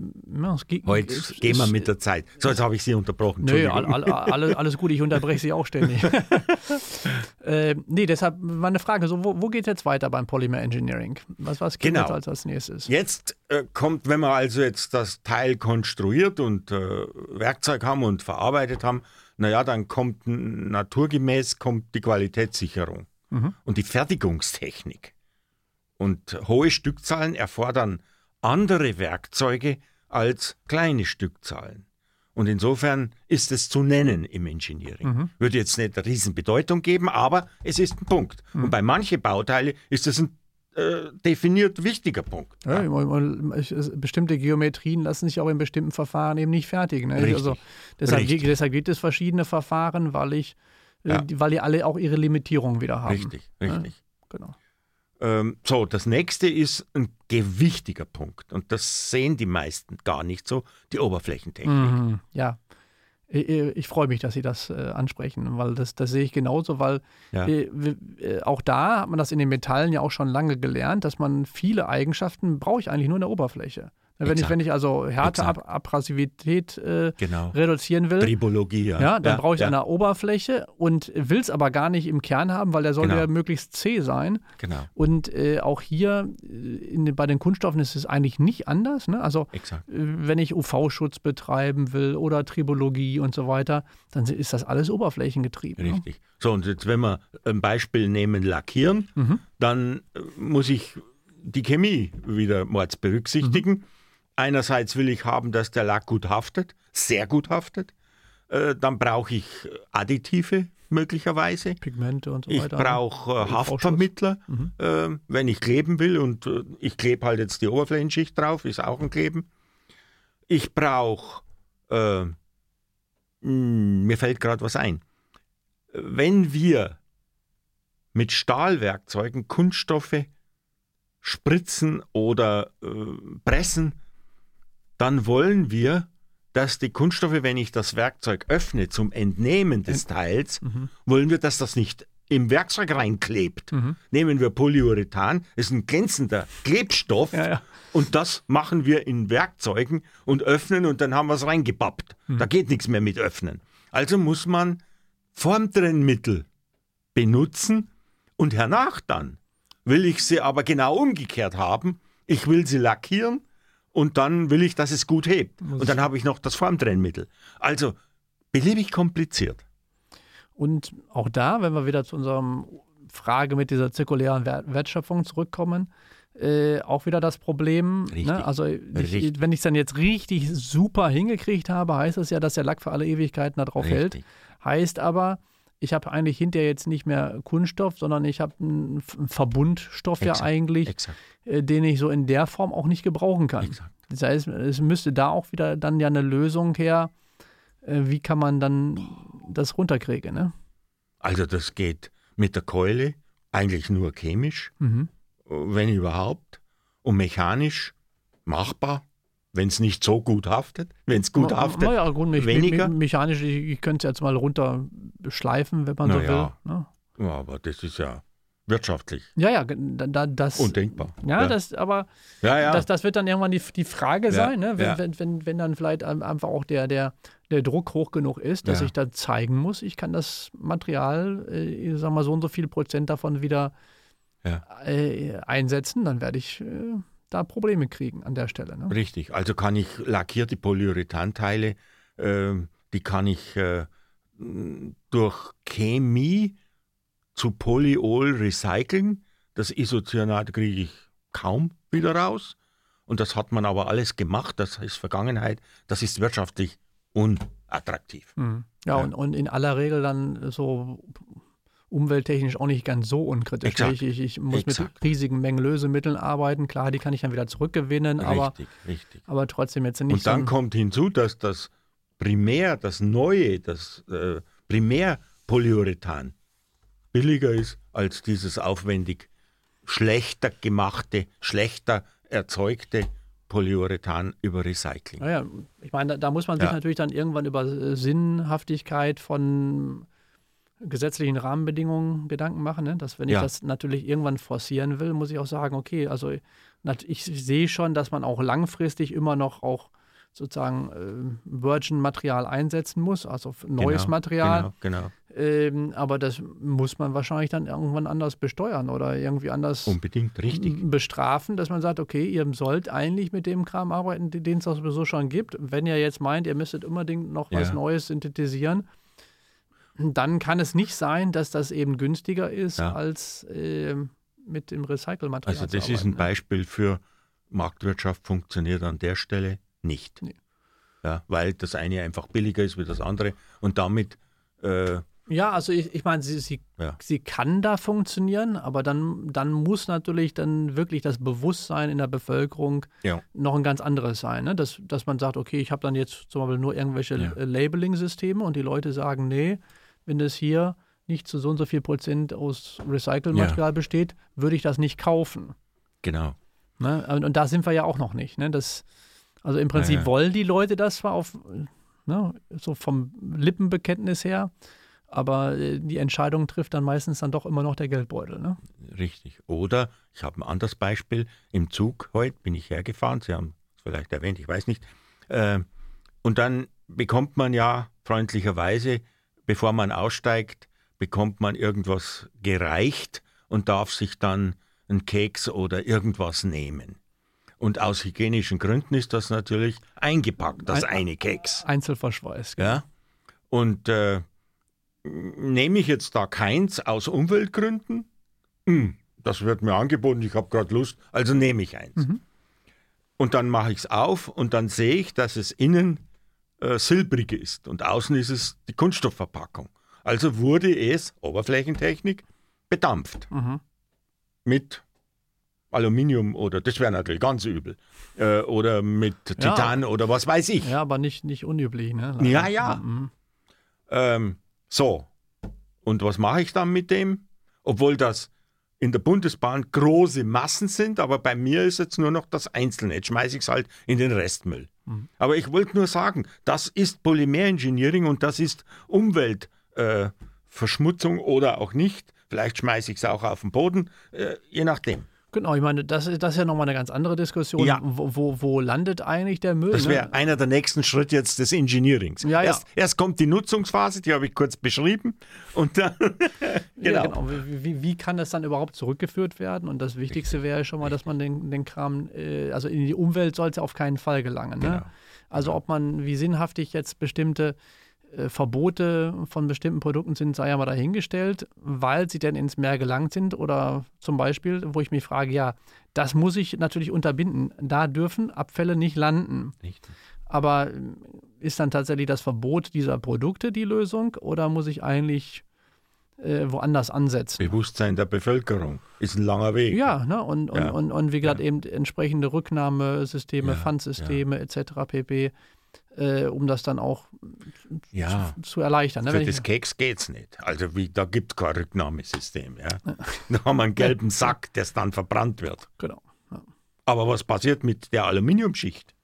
ja, es geht. Heute es, gehen wir mit der Zeit. So, jetzt habe ich Sie unterbrochen. Nö, all, all, alles, alles gut, ich unterbreche Sie auch ständig. äh, nee, deshalb meine Frage: so, wo, wo geht es jetzt weiter beim Polymer Engineering? Was, was genau. jetzt als, als nächstes? Jetzt äh, kommt, wenn wir also jetzt das Teil konstruiert und äh, Werkzeug haben und verarbeitet haben, naja, dann kommt naturgemäß kommt die Qualitätssicherung mhm. und die Fertigungstechnik. Und hohe Stückzahlen erfordern andere Werkzeuge als kleine Stückzahlen. Und insofern ist es zu nennen im Engineering. Mhm. Würde jetzt nicht eine Riesenbedeutung geben, aber es ist ein Punkt. Mhm. Und bei manchen Bauteile ist es ein äh, definiert wichtiger Punkt. Ja, bestimmte Geometrien lassen sich auch in bestimmten Verfahren eben nicht fertigen. Ne? Richtig. Also deshalb, Richtig. deshalb gibt es verschiedene Verfahren, weil ich, äh, ja. weil die alle auch ihre Limitierungen wieder haben. Richtig, richtig. Ja? Genau. Ähm, so, das nächste ist ein gewichtiger Punkt und das sehen die meisten gar nicht so, die Oberflächentechnik. Mhm, ja. Ich, ich freue mich, dass Sie das äh, ansprechen, weil das, das sehe ich genauso, weil ja. äh, auch da hat man das in den Metallen ja auch schon lange gelernt, dass man viele Eigenschaften brauche ich eigentlich nur in der Oberfläche. Wenn ich, wenn ich also Härte, Ab Abrasivität äh, genau. reduzieren will, Tribologie, ja. ja dann ja, brauche ich ja. eine Oberfläche und will es aber gar nicht im Kern haben, weil der soll genau. ja möglichst zäh sein. Genau. Und äh, auch hier äh, in, bei den Kunststoffen ist es eigentlich nicht anders. Ne? Also Exakt. Äh, wenn ich UV-Schutz betreiben will oder Tribologie und so weiter, dann ist das alles oberflächengetrieben. Ne? Richtig. Ne? So, und jetzt, wenn wir ein Beispiel nehmen, lackieren, mhm. dann äh, muss ich die Chemie wieder mal berücksichtigen. Mhm. Einerseits will ich haben, dass der Lack gut haftet, sehr gut haftet. Äh, dann brauche ich Additive möglicherweise. Pigmente und so weiter. Ich brauche äh, Haftvermittler, mhm. äh, wenn ich kleben will. Und äh, ich klebe halt jetzt die Oberflächenschicht drauf, ist auch ein Kleben. Ich brauche, äh, hm, mir fällt gerade was ein. Wenn wir mit Stahlwerkzeugen Kunststoffe spritzen oder äh, pressen, dann wollen wir, dass die Kunststoffe, wenn ich das Werkzeug öffne zum Entnehmen des Teils, mhm. wollen wir, dass das nicht im Werkzeug reinklebt. Mhm. Nehmen wir Polyurethan, ist ein glänzender Klebstoff ja, ja. und das machen wir in Werkzeugen und öffnen und dann haben wir es reingebappt. Mhm. Da geht nichts mehr mit öffnen. Also muss man Formtrennmittel benutzen und hernach dann will ich sie aber genau umgekehrt haben. Ich will sie lackieren und dann will ich, dass es gut hebt. Und dann habe ich noch das Formtrennmittel. Also beliebig kompliziert. Und auch da, wenn wir wieder zu unserer Frage mit dieser zirkulären Wertschöpfung zurückkommen, äh, auch wieder das Problem. Ne? Also ich, wenn ich es dann jetzt richtig super hingekriegt habe, heißt das ja, dass der Lack für alle Ewigkeiten da drauf richtig. hält. Heißt aber, ich habe eigentlich hinterher jetzt nicht mehr Kunststoff, sondern ich habe einen Verbundstoff Exakt. ja eigentlich, Exakt. Äh, den ich so in der Form auch nicht gebrauchen kann. Exakt. Das heißt, es müsste da auch wieder dann ja eine Lösung her, äh, wie kann man dann das runterkriegen, ne? Also das geht mit der Keule eigentlich nur chemisch, mhm. wenn überhaupt, und mechanisch machbar wenn es nicht so gut haftet. Wenn es gut na, haftet, na ja, gut, mich, weniger. Me mechanisch, ich, ich könnte es jetzt mal runter schleifen, wenn man na so ja. will. Ne? Ja, aber das ist ja wirtschaftlich. Ja, ja, da, das. Undenkbar. Ja, ja. das, aber ja, ja. Das, das wird dann irgendwann die, die Frage sein, ne? wenn, wenn, wenn, wenn dann vielleicht einfach auch der, der, der Druck hoch genug ist, dass ich da zeigen muss, ich kann das Material, äh, ich sag mal so und so viel Prozent davon wieder äh, einsetzen, dann werde ich. Äh, da Probleme kriegen an der Stelle. Ne? Richtig, also kann ich lackierte Polyurethanteile, äh, die kann ich äh, durch Chemie zu Polyol recyceln. Das Isocyanat kriege ich kaum wieder raus. Und das hat man aber alles gemacht, das ist Vergangenheit, das ist wirtschaftlich unattraktiv. Mhm. Ja, ja. Und, und in aller Regel dann so umwelttechnisch auch nicht ganz so unkritisch. Ich, ich, ich, muss Exakt. mit riesigen Mengen Lösemitteln arbeiten. Klar, die kann ich dann wieder zurückgewinnen, richtig, aber, richtig. aber trotzdem jetzt nicht. Und dann so kommt hinzu, dass das Primär, das Neue, das äh, Primärpolyurethan billiger ist als dieses aufwendig schlechter gemachte, schlechter erzeugte Polyurethan über Recycling. Naja, ich meine, da, da muss man sich ja. natürlich dann irgendwann über Sinnhaftigkeit von gesetzlichen Rahmenbedingungen Gedanken machen. Ne? Dass wenn ja. ich das natürlich irgendwann forcieren will, muss ich auch sagen, okay, also ich sehe schon, dass man auch langfristig immer noch auch sozusagen äh, Virgin-Material einsetzen muss, also neues genau, Material. Genau, genau. Ähm, aber das muss man wahrscheinlich dann irgendwann anders besteuern oder irgendwie anders Unbedingt, richtig. bestrafen, dass man sagt, okay, ihr sollt eigentlich mit dem Kram arbeiten, den es sowieso schon gibt. Wenn ihr jetzt meint, ihr müsstet unbedingt noch was ja. Neues synthetisieren, dann kann es nicht sein, dass das eben günstiger ist ja. als äh, mit dem Recycelmaterial. Also das ist ein ne? Beispiel für Marktwirtschaft funktioniert an der Stelle nicht. Nee. Ja, weil das eine einfach billiger ist wie das andere und damit äh, ja, also ich, ich meine, sie, sie, ja. sie kann da funktionieren, aber dann, dann muss natürlich dann wirklich das Bewusstsein in der Bevölkerung ja. noch ein ganz anderes sein. Ne? Dass, dass man sagt, okay, ich habe dann jetzt zum Beispiel nur irgendwelche ja. Labeling-Systeme und die Leute sagen, nee, wenn das hier nicht zu so und so viel Prozent aus Recycelmaterial ja. besteht, würde ich das nicht kaufen. Genau. Ne? Und, und, da sind wir ja auch noch nicht. Ne? Das, also im Prinzip ja, ja. wollen die Leute das zwar auf ne? so vom Lippenbekenntnis her. Aber äh, die Entscheidung trifft dann meistens dann doch immer noch der Geldbeutel. Ne? Richtig. Oder ich habe ein anderes Beispiel. Im Zug heute bin ich hergefahren, Sie haben es vielleicht erwähnt, ich weiß nicht. Äh, und dann bekommt man ja freundlicherweise, bevor man aussteigt, bekommt man irgendwas gereicht und darf sich dann einen Keks oder irgendwas nehmen. Und aus hygienischen Gründen ist das natürlich eingepackt, das Ein, eine Keks. Einzelverschweiß. Genau. Ja. Und äh, nehme ich jetzt da keins aus Umweltgründen? Hm, das wird mir angeboten, ich habe gerade Lust, also nehme ich eins. Mhm. Und dann mache ich es auf und dann sehe ich, dass es innen äh, silbrig ist und außen ist es die Kunststoffverpackung. Also wurde es, Oberflächentechnik, bedampft. Mhm. Mit Aluminium oder, das wäre natürlich ganz übel, äh, oder mit Titan ja, oder was weiß ich. Ja, aber nicht, nicht unüblich. Ne? Ja, ja. Mhm. Ähm, so, und was mache ich dann mit dem? Obwohl das in der Bundesbahn große Massen sind, aber bei mir ist jetzt nur noch das Einzelne. Jetzt schmeiße ich es halt in den Restmüll. Mhm. Aber ich wollte nur sagen, das ist Polymerengineering und das ist Umweltverschmutzung äh, oder auch nicht. Vielleicht schmeiße ich es auch auf den Boden, äh, je nachdem. Genau, ich meine, das, das ist ja nochmal eine ganz andere Diskussion. Ja. Wo, wo, wo, landet eigentlich der Müll? Das wäre ne? einer der nächsten Schritte jetzt des Engineerings. Ja, erst, ja. erst kommt die Nutzungsphase, die habe ich kurz beschrieben. Und dann. genau. Ja, genau. Wie, wie, kann das dann überhaupt zurückgeführt werden? Und das Wichtigste wäre schon mal, dass man den, den Kram, äh, also in die Umwelt soll es auf keinen Fall gelangen. Ne? Genau. Also, ob man, wie sinnhaftig jetzt bestimmte Verbote von bestimmten Produkten sind, sei ja mal dahingestellt, weil sie denn ins Meer gelangt sind oder zum Beispiel, wo ich mich frage, ja, das muss ich natürlich unterbinden. Da dürfen Abfälle nicht landen. Richtig. Aber äh, ist dann tatsächlich das Verbot dieser Produkte die Lösung oder muss ich eigentlich äh, woanders ansetzen? Bewusstsein der Bevölkerung ist ein langer Weg. Ja, ne? und, und, ja. und, und, wie gesagt, ja. eben entsprechende Rücknahmesysteme, ja, Pfandsysteme etc. pp äh, um das dann auch ja, zu, zu, erleichtern. Ne? Für das Keks geht es nicht. Also wie, da gibt es kein Rücknahmesystem. Ja? da haben wir einen gelben Sack, der dann verbrannt wird. Genau. Ja. Aber was passiert mit der Aluminiumschicht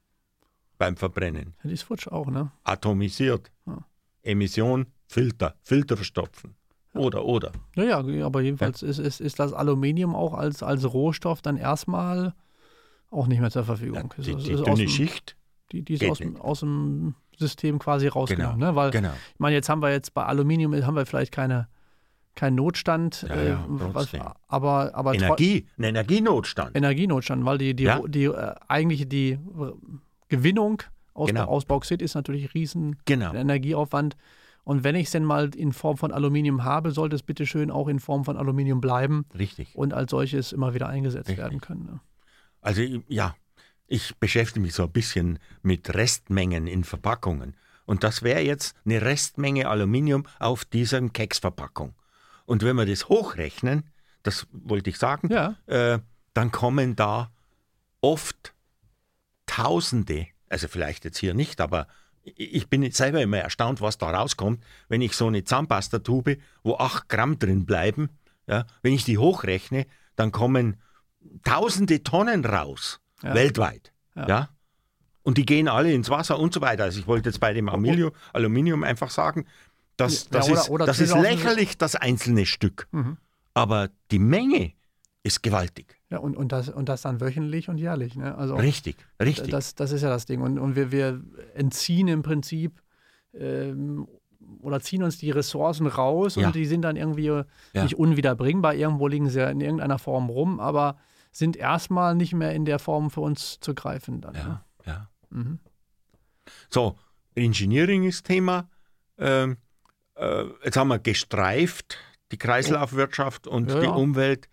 beim Verbrennen? Ja, die ist futsch auch, ne? Atomisiert. Ja. Emission, Filter, Filter verstopfen. Oder, oder. Ja, ja, aber jedenfalls ist, ist, ist das Aluminium auch als, als Rohstoff dann erstmal auch nicht mehr zur Verfügung. die, die dünne Schicht die, die ist aus, aus, dem System quasi rausgenommen. Genau, ne? Weil, genau. ich meine, jetzt haben wir jetzt bei Aluminium haben wir vielleicht keine, keinen Notstand, ja, ja, äh, was, aber, aber Energie, ein Energienotstand. Energienotstand, weil die, die, ja. die, äh, eigentliche die Gewinnung aus, genau. aus Bauxit ist natürlich riesen genau. Energieaufwand. Und wenn ich es denn mal in Form von Aluminium habe, sollte es bitte schön auch in Form von Aluminium bleiben. Richtig. Und als solches immer wieder eingesetzt Richtig. werden können. Ne? Also ja, ich beschäftige mich so ein bisschen mit Restmengen in Verpackungen. Und das wäre jetzt eine Restmenge Aluminium auf dieser Keksverpackung. Und wenn wir das hochrechnen, das wollte ich sagen, ja. äh, dann kommen da oft Tausende, also vielleicht jetzt hier nicht, aber ich bin selber immer erstaunt, was da rauskommt, wenn ich so eine Zahnpastatube, wo 8 Gramm drin bleiben, ja, wenn ich die hochrechne, dann kommen tausende Tonnen raus ja. weltweit. Ja. ja. Und die gehen alle ins Wasser und so weiter. Also ich wollte jetzt bei dem Aluminium, Aluminium einfach sagen, das, das, oder, ist, oder das ist lächerlich, das einzelne Stück. Mhm. Aber die Menge ist gewaltig. Ja, und, und, das, und das dann wöchentlich und jährlich. Ne? Also, richtig, richtig. Das, das ist ja das Ding. Und, und wir, wir entziehen im Prinzip ähm, oder ziehen uns die Ressourcen raus ja. und die sind dann irgendwie ja. nicht unwiederbringbar. Irgendwo liegen sie ja in irgendeiner Form rum, aber sind erstmal nicht mehr in der Form für uns zu greifen. Dann, ja, ne? ja. Mhm. So, Engineering ist Thema. Ähm, äh, jetzt haben wir gestreift, die Kreislaufwirtschaft und ja, die ja. Umwelt.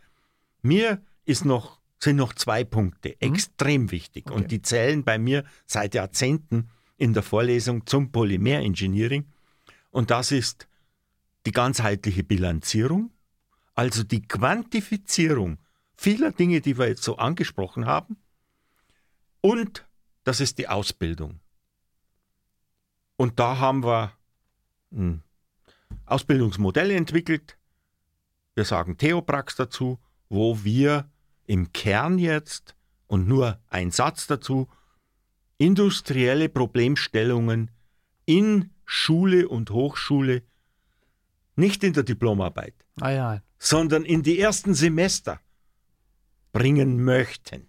Mir ist noch, sind noch zwei Punkte mhm. extrem wichtig okay. und die zählen bei mir seit Jahrzehnten in der Vorlesung zum Polymerengineering. Und das ist die ganzheitliche Bilanzierung, also die Quantifizierung vieler Dinge, die wir jetzt so angesprochen haben. Und das ist die Ausbildung. Und da haben wir ein Ausbildungsmodell entwickelt. Wir sagen Theoprax dazu, wo wir im Kern jetzt und nur ein Satz dazu industrielle Problemstellungen in Schule und Hochschule, nicht in der Diplomarbeit, ah, ja. sondern in die ersten Semester bringen möchten.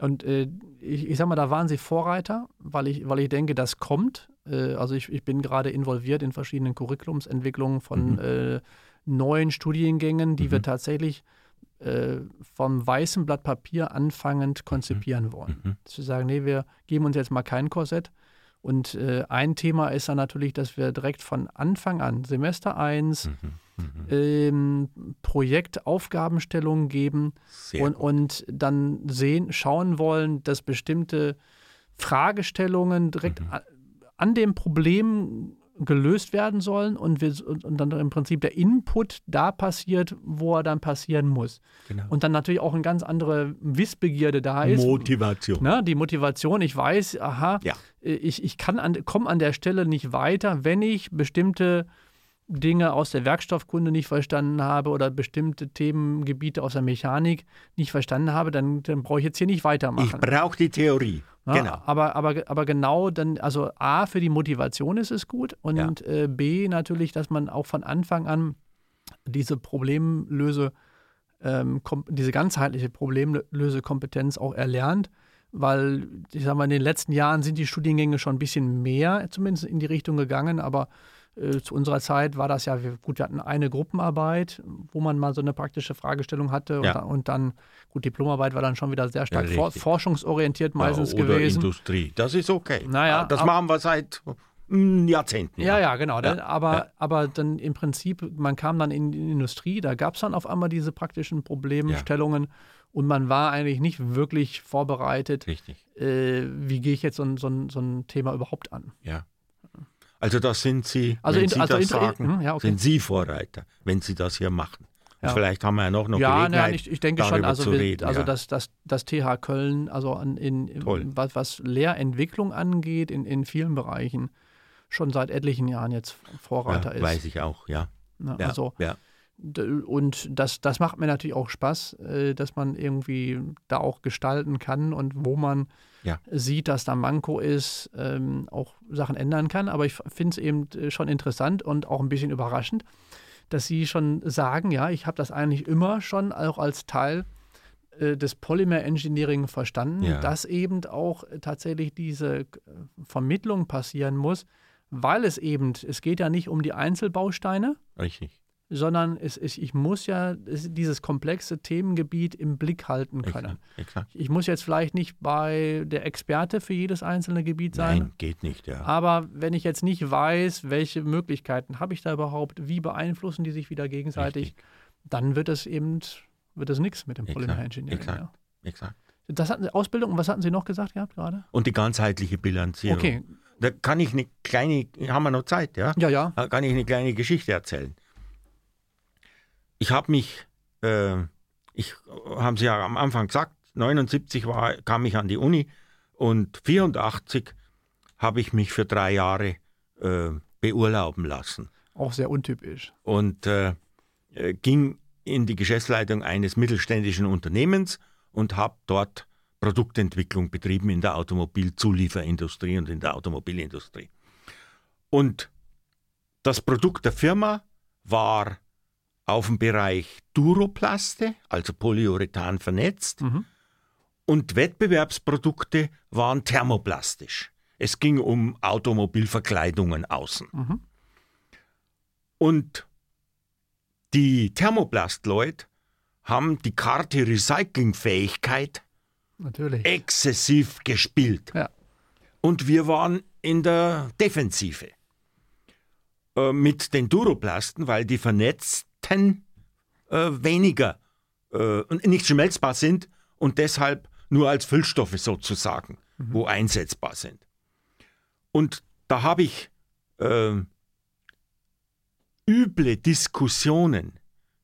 Und äh, ich, ich sag mal, da waren Sie Vorreiter, weil ich, weil ich denke, das kommt. Äh, also ich, ich bin gerade involviert in verschiedenen Curriculumsentwicklungen von mhm. äh, neuen Studiengängen, die mhm. wir tatsächlich äh, vom weißen Blatt Papier anfangend konzipieren mhm. wollen. Mhm. Zu sagen, nee, wir geben uns jetzt mal kein Korsett. Und äh, ein Thema ist dann natürlich, dass wir direkt von Anfang an, Semester 1, mhm. Ähm, Projektaufgabenstellungen geben und, und, dann sehen, schauen wollen, dass bestimmte Fragestellungen direkt mhm. an dem Problem gelöst werden sollen und, wir, und, und, dann im Prinzip der Input da passiert, wo er dann passieren muss. Genau. Und dann natürlich auch eine ganz andere Wissbegierde da ist. Motivation. Ne, die Motivation, ich weiß, aha, ja. ich, ich kann an, komme an der Stelle nicht weiter, wenn ich bestimmte Dinge aus der Werkstoffkunde nicht verstanden habe oder bestimmte Themengebiete aus der Mechanik nicht verstanden habe, dann, dann brauche ich jetzt hier nicht weitermachen. Ich brauche die Theorie. Ja, genau. Aber, aber, aber genau dann, also A, für die Motivation ist es gut und ja. äh, B, natürlich, dass man auch von Anfang an diese Problemlöse, ähm, diese ganzheitliche Problemlösekompetenz auch erlernt weil ich sage mal, in den letzten Jahren sind die Studiengänge schon ein bisschen mehr zumindest in die Richtung gegangen, aber zu unserer Zeit war das ja, gut, wir hatten eine Gruppenarbeit, wo man mal so eine praktische Fragestellung hatte ja. und, und, dann, gut, Diplomarbeit war dann schon wieder sehr stark ja, for forschungsorientiert meistens ja, oder gewesen. Industrie, das ist okay. Naja, das machen wir seit hm, Jahrzehnten. Ja, ja, genau. Dann, aber, aber dann im Prinzip, man kam dann in die Industrie, da gab es dann auf einmal diese praktischen Problemstellungen und man war eigentlich nicht wirklich vorbereitet. Richtig. Äh, wie gehe ich jetzt so, so, so ein Thema überhaupt an? Ja. Also das sind Sie, also wenn in, Sie also das sagen, hm, ja, okay. sind Sie Vorreiter, wenn Sie das hier machen. Ja. Vielleicht haben wir ja noch eine ja, Gelegenheit, nein, ich, ich denke schon, also, wir, reden, also ja. das, das, das TH Köln, also in, in was, was Lehrentwicklung angeht, in, in vielen Bereichen schon seit etlichen Jahren jetzt Vorreiter ja, ist. Weiß ich auch, ja. Na, also, ja. Und das, das macht mir natürlich auch Spaß, äh, dass man irgendwie da auch gestalten kann und wo man ja. sieht, dass da Manko ist, ähm, auch Sachen ändern kann. Aber ich finde es eben äh, schon interessant und auch ein bisschen überraschend, dass Sie schon sagen, ja, ich habe das eigentlich immer schon auch als Teil äh, des Polymer Engineering verstanden, ja. dass eben auch tatsächlich diese Vermittlung passieren muss, weil es eben, es geht ja nicht um die Einzelbausteine. Richtig sondern es, es, ich muss ja dieses komplexe Themengebiet im Blick halten können. Exakt, Ich muss jetzt vielleicht nicht bei der Experte für jedes einzelne Gebiet sein. Nein, geht nicht, ja. Aber wenn ich jetzt nicht weiß, welche Möglichkeiten habe ich da überhaupt, wie beeinflussen die sich wieder gegenseitig, Richtig. dann wird es eben wird es nichts mit dem Polymer Engineering. Exakt, ja. exakt. Das hatten Sie, Ausbildung, und was hatten Sie noch gesagt gehabt gerade? Und die ganzheitliche Bilanzierung. Okay. Da kann ich eine kleine, haben wir noch Zeit, ja? Ja, ja. Da kann ich eine kleine Geschichte erzählen ich habe mich, äh, ich haben Sie ja am Anfang gesagt, 79 war, kam ich an die Uni und 84 habe ich mich für drei Jahre äh, beurlauben lassen. Auch sehr untypisch. Und äh, ging in die Geschäftsleitung eines mittelständischen Unternehmens und habe dort Produktentwicklung betrieben in der Automobilzulieferindustrie und in der Automobilindustrie. Und das Produkt der Firma war auf dem Bereich Duroplaste, also Polyurethan vernetzt, mhm. und Wettbewerbsprodukte waren thermoplastisch. Es ging um Automobilverkleidungen außen. Mhm. Und die Thermoplast-Leute haben die Karte Recyclingfähigkeit Natürlich. exzessiv gespielt. Ja. Und wir waren in der Defensive äh, mit den Duroplasten, weil die vernetzt Schichten äh, weniger äh, nicht schmelzbar sind und deshalb nur als Füllstoffe sozusagen, mhm. wo einsetzbar sind. Und da habe ich äh, üble Diskussionen,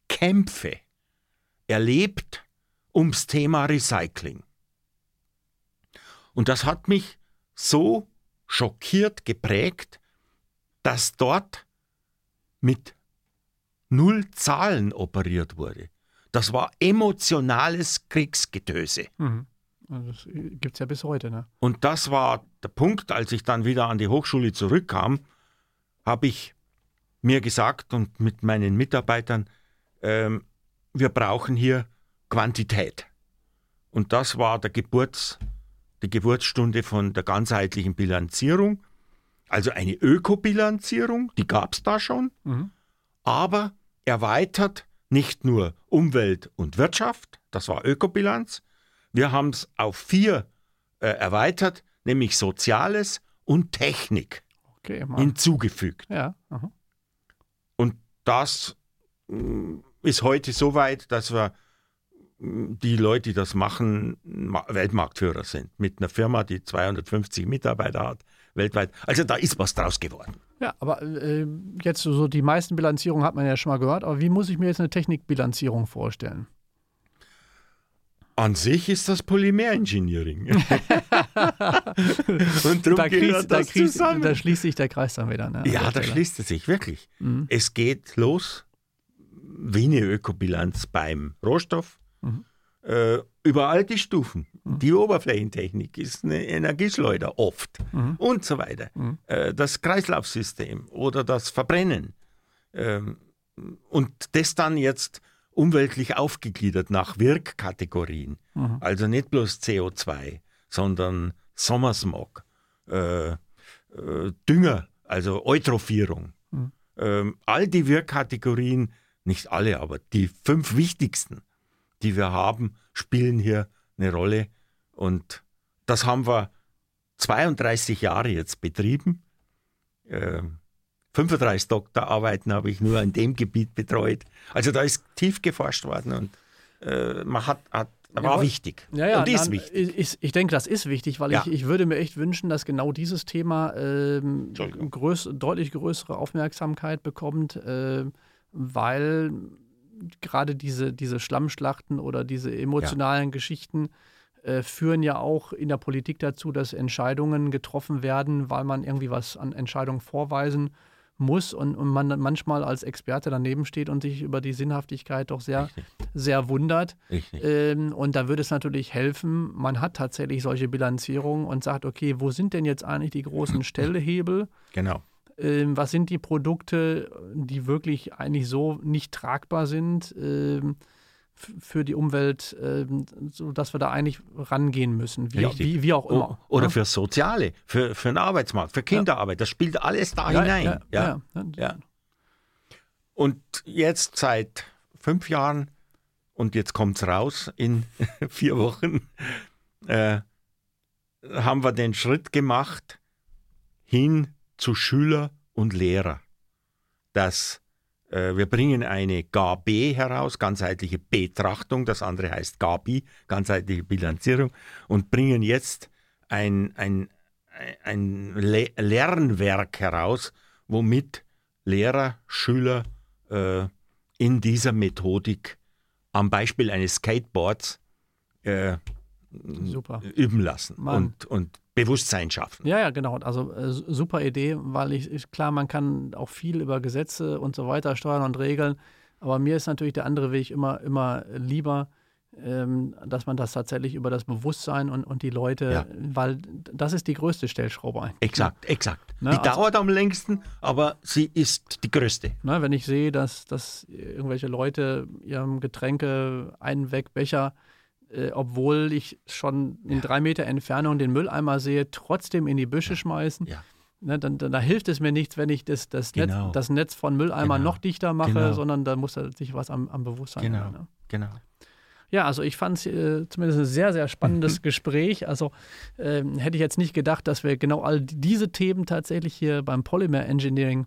Kämpfe erlebt ums Thema Recycling. Und das hat mich so schockiert geprägt, dass dort mit null Zahlen operiert wurde. Das war emotionales Kriegsgetöse. Mhm. Das gibt es ja bis heute. Ne? Und das war der Punkt, als ich dann wieder an die Hochschule zurückkam, habe ich mir gesagt und mit meinen Mitarbeitern, ähm, wir brauchen hier Quantität. Und das war der Geburts, die Geburtsstunde von der ganzheitlichen Bilanzierung. Also eine Ökobilanzierung, die gab es da schon, mhm. Aber erweitert nicht nur Umwelt und Wirtschaft, das war Ökobilanz, wir haben es auf vier äh, erweitert, nämlich Soziales und Technik okay, hinzugefügt. Ja, und das mm, ist heute so weit, dass wir mm, die Leute, die das machen, Weltmarktführer sind. Mit einer Firma, die 250 Mitarbeiter hat, weltweit. Also da ist was draus geworden. Ja, aber äh, jetzt so die meisten Bilanzierungen hat man ja schon mal gehört. Aber wie muss ich mir jetzt eine Technikbilanzierung vorstellen? An sich ist das Polymer-Engineering. Und darum da, kriegst, das da, kriegst, da schließt sich der Kreis dann wieder. Ne? Ja, da schließt es sich wirklich. Mhm. Es geht los wie eine Ökobilanz beim Rohstoff. Mhm. Äh, über all die Stufen. Mhm. Die Oberflächentechnik ist eine Energieschleuder oft mhm. und so weiter. Mhm. Äh, das Kreislaufsystem oder das Verbrennen. Ähm, und das dann jetzt umweltlich aufgegliedert nach Wirkkategorien. Mhm. Also nicht bloß CO2, sondern Sommersmog, äh, äh, Dünger, also Eutrophierung. Mhm. Ähm, all die Wirkkategorien, nicht alle, aber die fünf wichtigsten, die wir haben, spielen hier eine Rolle. Und das haben wir 32 Jahre jetzt betrieben. Ähm, 35 Doktorarbeiten habe ich nur in dem Gebiet betreut. Also da ist tief geforscht worden und äh, man hat, hat war ja, wichtig ja, ja, und ist dann, wichtig. Ich, ich, denke, das ist wichtig, weil ja. ich, ich würde mir echt wünschen, dass genau dieses Thema ähm, größ, deutlich größere Aufmerksamkeit bekommt, äh, weil gerade diese, diese Schlammschlachten oder diese emotionalen Geschichten äh, führen ja auch in der Politik dazu, dass Entscheidungen getroffen werden, weil man irgendwie was an Entscheidungen vorweisen muss und, und man manchmal als Experte daneben steht und sich über die Sinnhaftigkeit doch sehr, sehr wundert. Ähm, und da würde es natürlich helfen, man hat tatsächlich solche Bilanzierungen und sagt, okay, wo sind denn jetzt eigentlich die großen Stellhebel? Genau. Ähm, was sind die Produkte, die wirklich eigentlich so nicht tragbar sind? Ähm, für die Umwelt, äh, sodass wir da eigentlich rangehen müssen, wie, wie, wie auch immer. Oder ja? Ne? für Soziale, für, für den Arbeitsmarkt, für Kinderarbeit, das spielt alles da ja, hinein. Ja, ja, Und jetzt seit fünf Jahren, und jetzt kommt es raus in vier Wochen, äh, haben wir den Schritt gemacht hin zu Schüler und Lehrer, dass äh, wir bringen eine GAB heraus, ganzheitliche Betrachtung, das andere heißt GABI, ganzheitliche Bilanzierung, und bringen jetzt ein, ein, ein Le Lernwerk heraus, womit Lehrer, Schüler äh, in dieser Methodik am Beispiel eines Skateboards äh, üben lassen und, und Bewusstsein schaffen. Ja, ja, genau. Also äh, super Idee, weil ich, ich, klar, man kann auch viel über Gesetze und so weiter steuern und regeln, aber mir ist natürlich der andere Weg immer, immer lieber, ähm, dass man das tatsächlich über das Bewusstsein und, und die Leute, ja. weil das ist die größte Stellschraube eigentlich. Exakt, exakt. Ne? Die also, dauert am längsten, aber sie ist die größte. Ne, wenn ich sehe, dass, dass irgendwelche Leute ihrem Getränke einen Wegbecher äh, obwohl ich schon in ja. drei Meter Entfernung den Mülleimer sehe, trotzdem in die Büsche ja. schmeißen. Ja. Ne, dann, dann, da hilft es mir nichts, wenn ich das, das, genau. Netz, das Netz von Mülleimern genau. noch dichter mache, genau. sondern da muss sich was am, am Bewusstsein genau. Haben, ne? genau. Ja, also ich fand es äh, zumindest ein sehr, sehr spannendes Gespräch. Also äh, hätte ich jetzt nicht gedacht, dass wir genau all diese Themen tatsächlich hier beim Polymer Engineering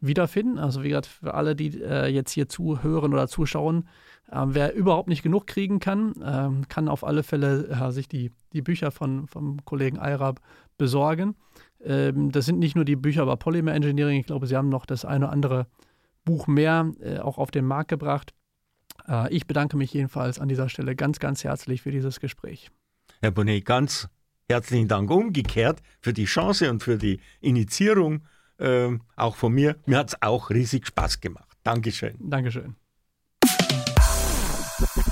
wiederfinden. Also wie gesagt, für alle, die äh, jetzt hier zuhören oder zuschauen, ähm, wer überhaupt nicht genug kriegen kann, ähm, kann auf alle Fälle äh, sich die, die Bücher von, vom Kollegen Eirab besorgen. Ähm, das sind nicht nur die Bücher über Polymer Engineering, ich glaube, sie haben noch das eine oder andere Buch mehr äh, auch auf den Markt gebracht. Äh, ich bedanke mich jedenfalls an dieser Stelle ganz, ganz herzlich für dieses Gespräch. Herr Bonnet, ganz herzlichen Dank umgekehrt für die Chance und für die Initiierung. Auch von mir. Mir hat es auch riesig Spaß gemacht. Dankeschön. Dankeschön. you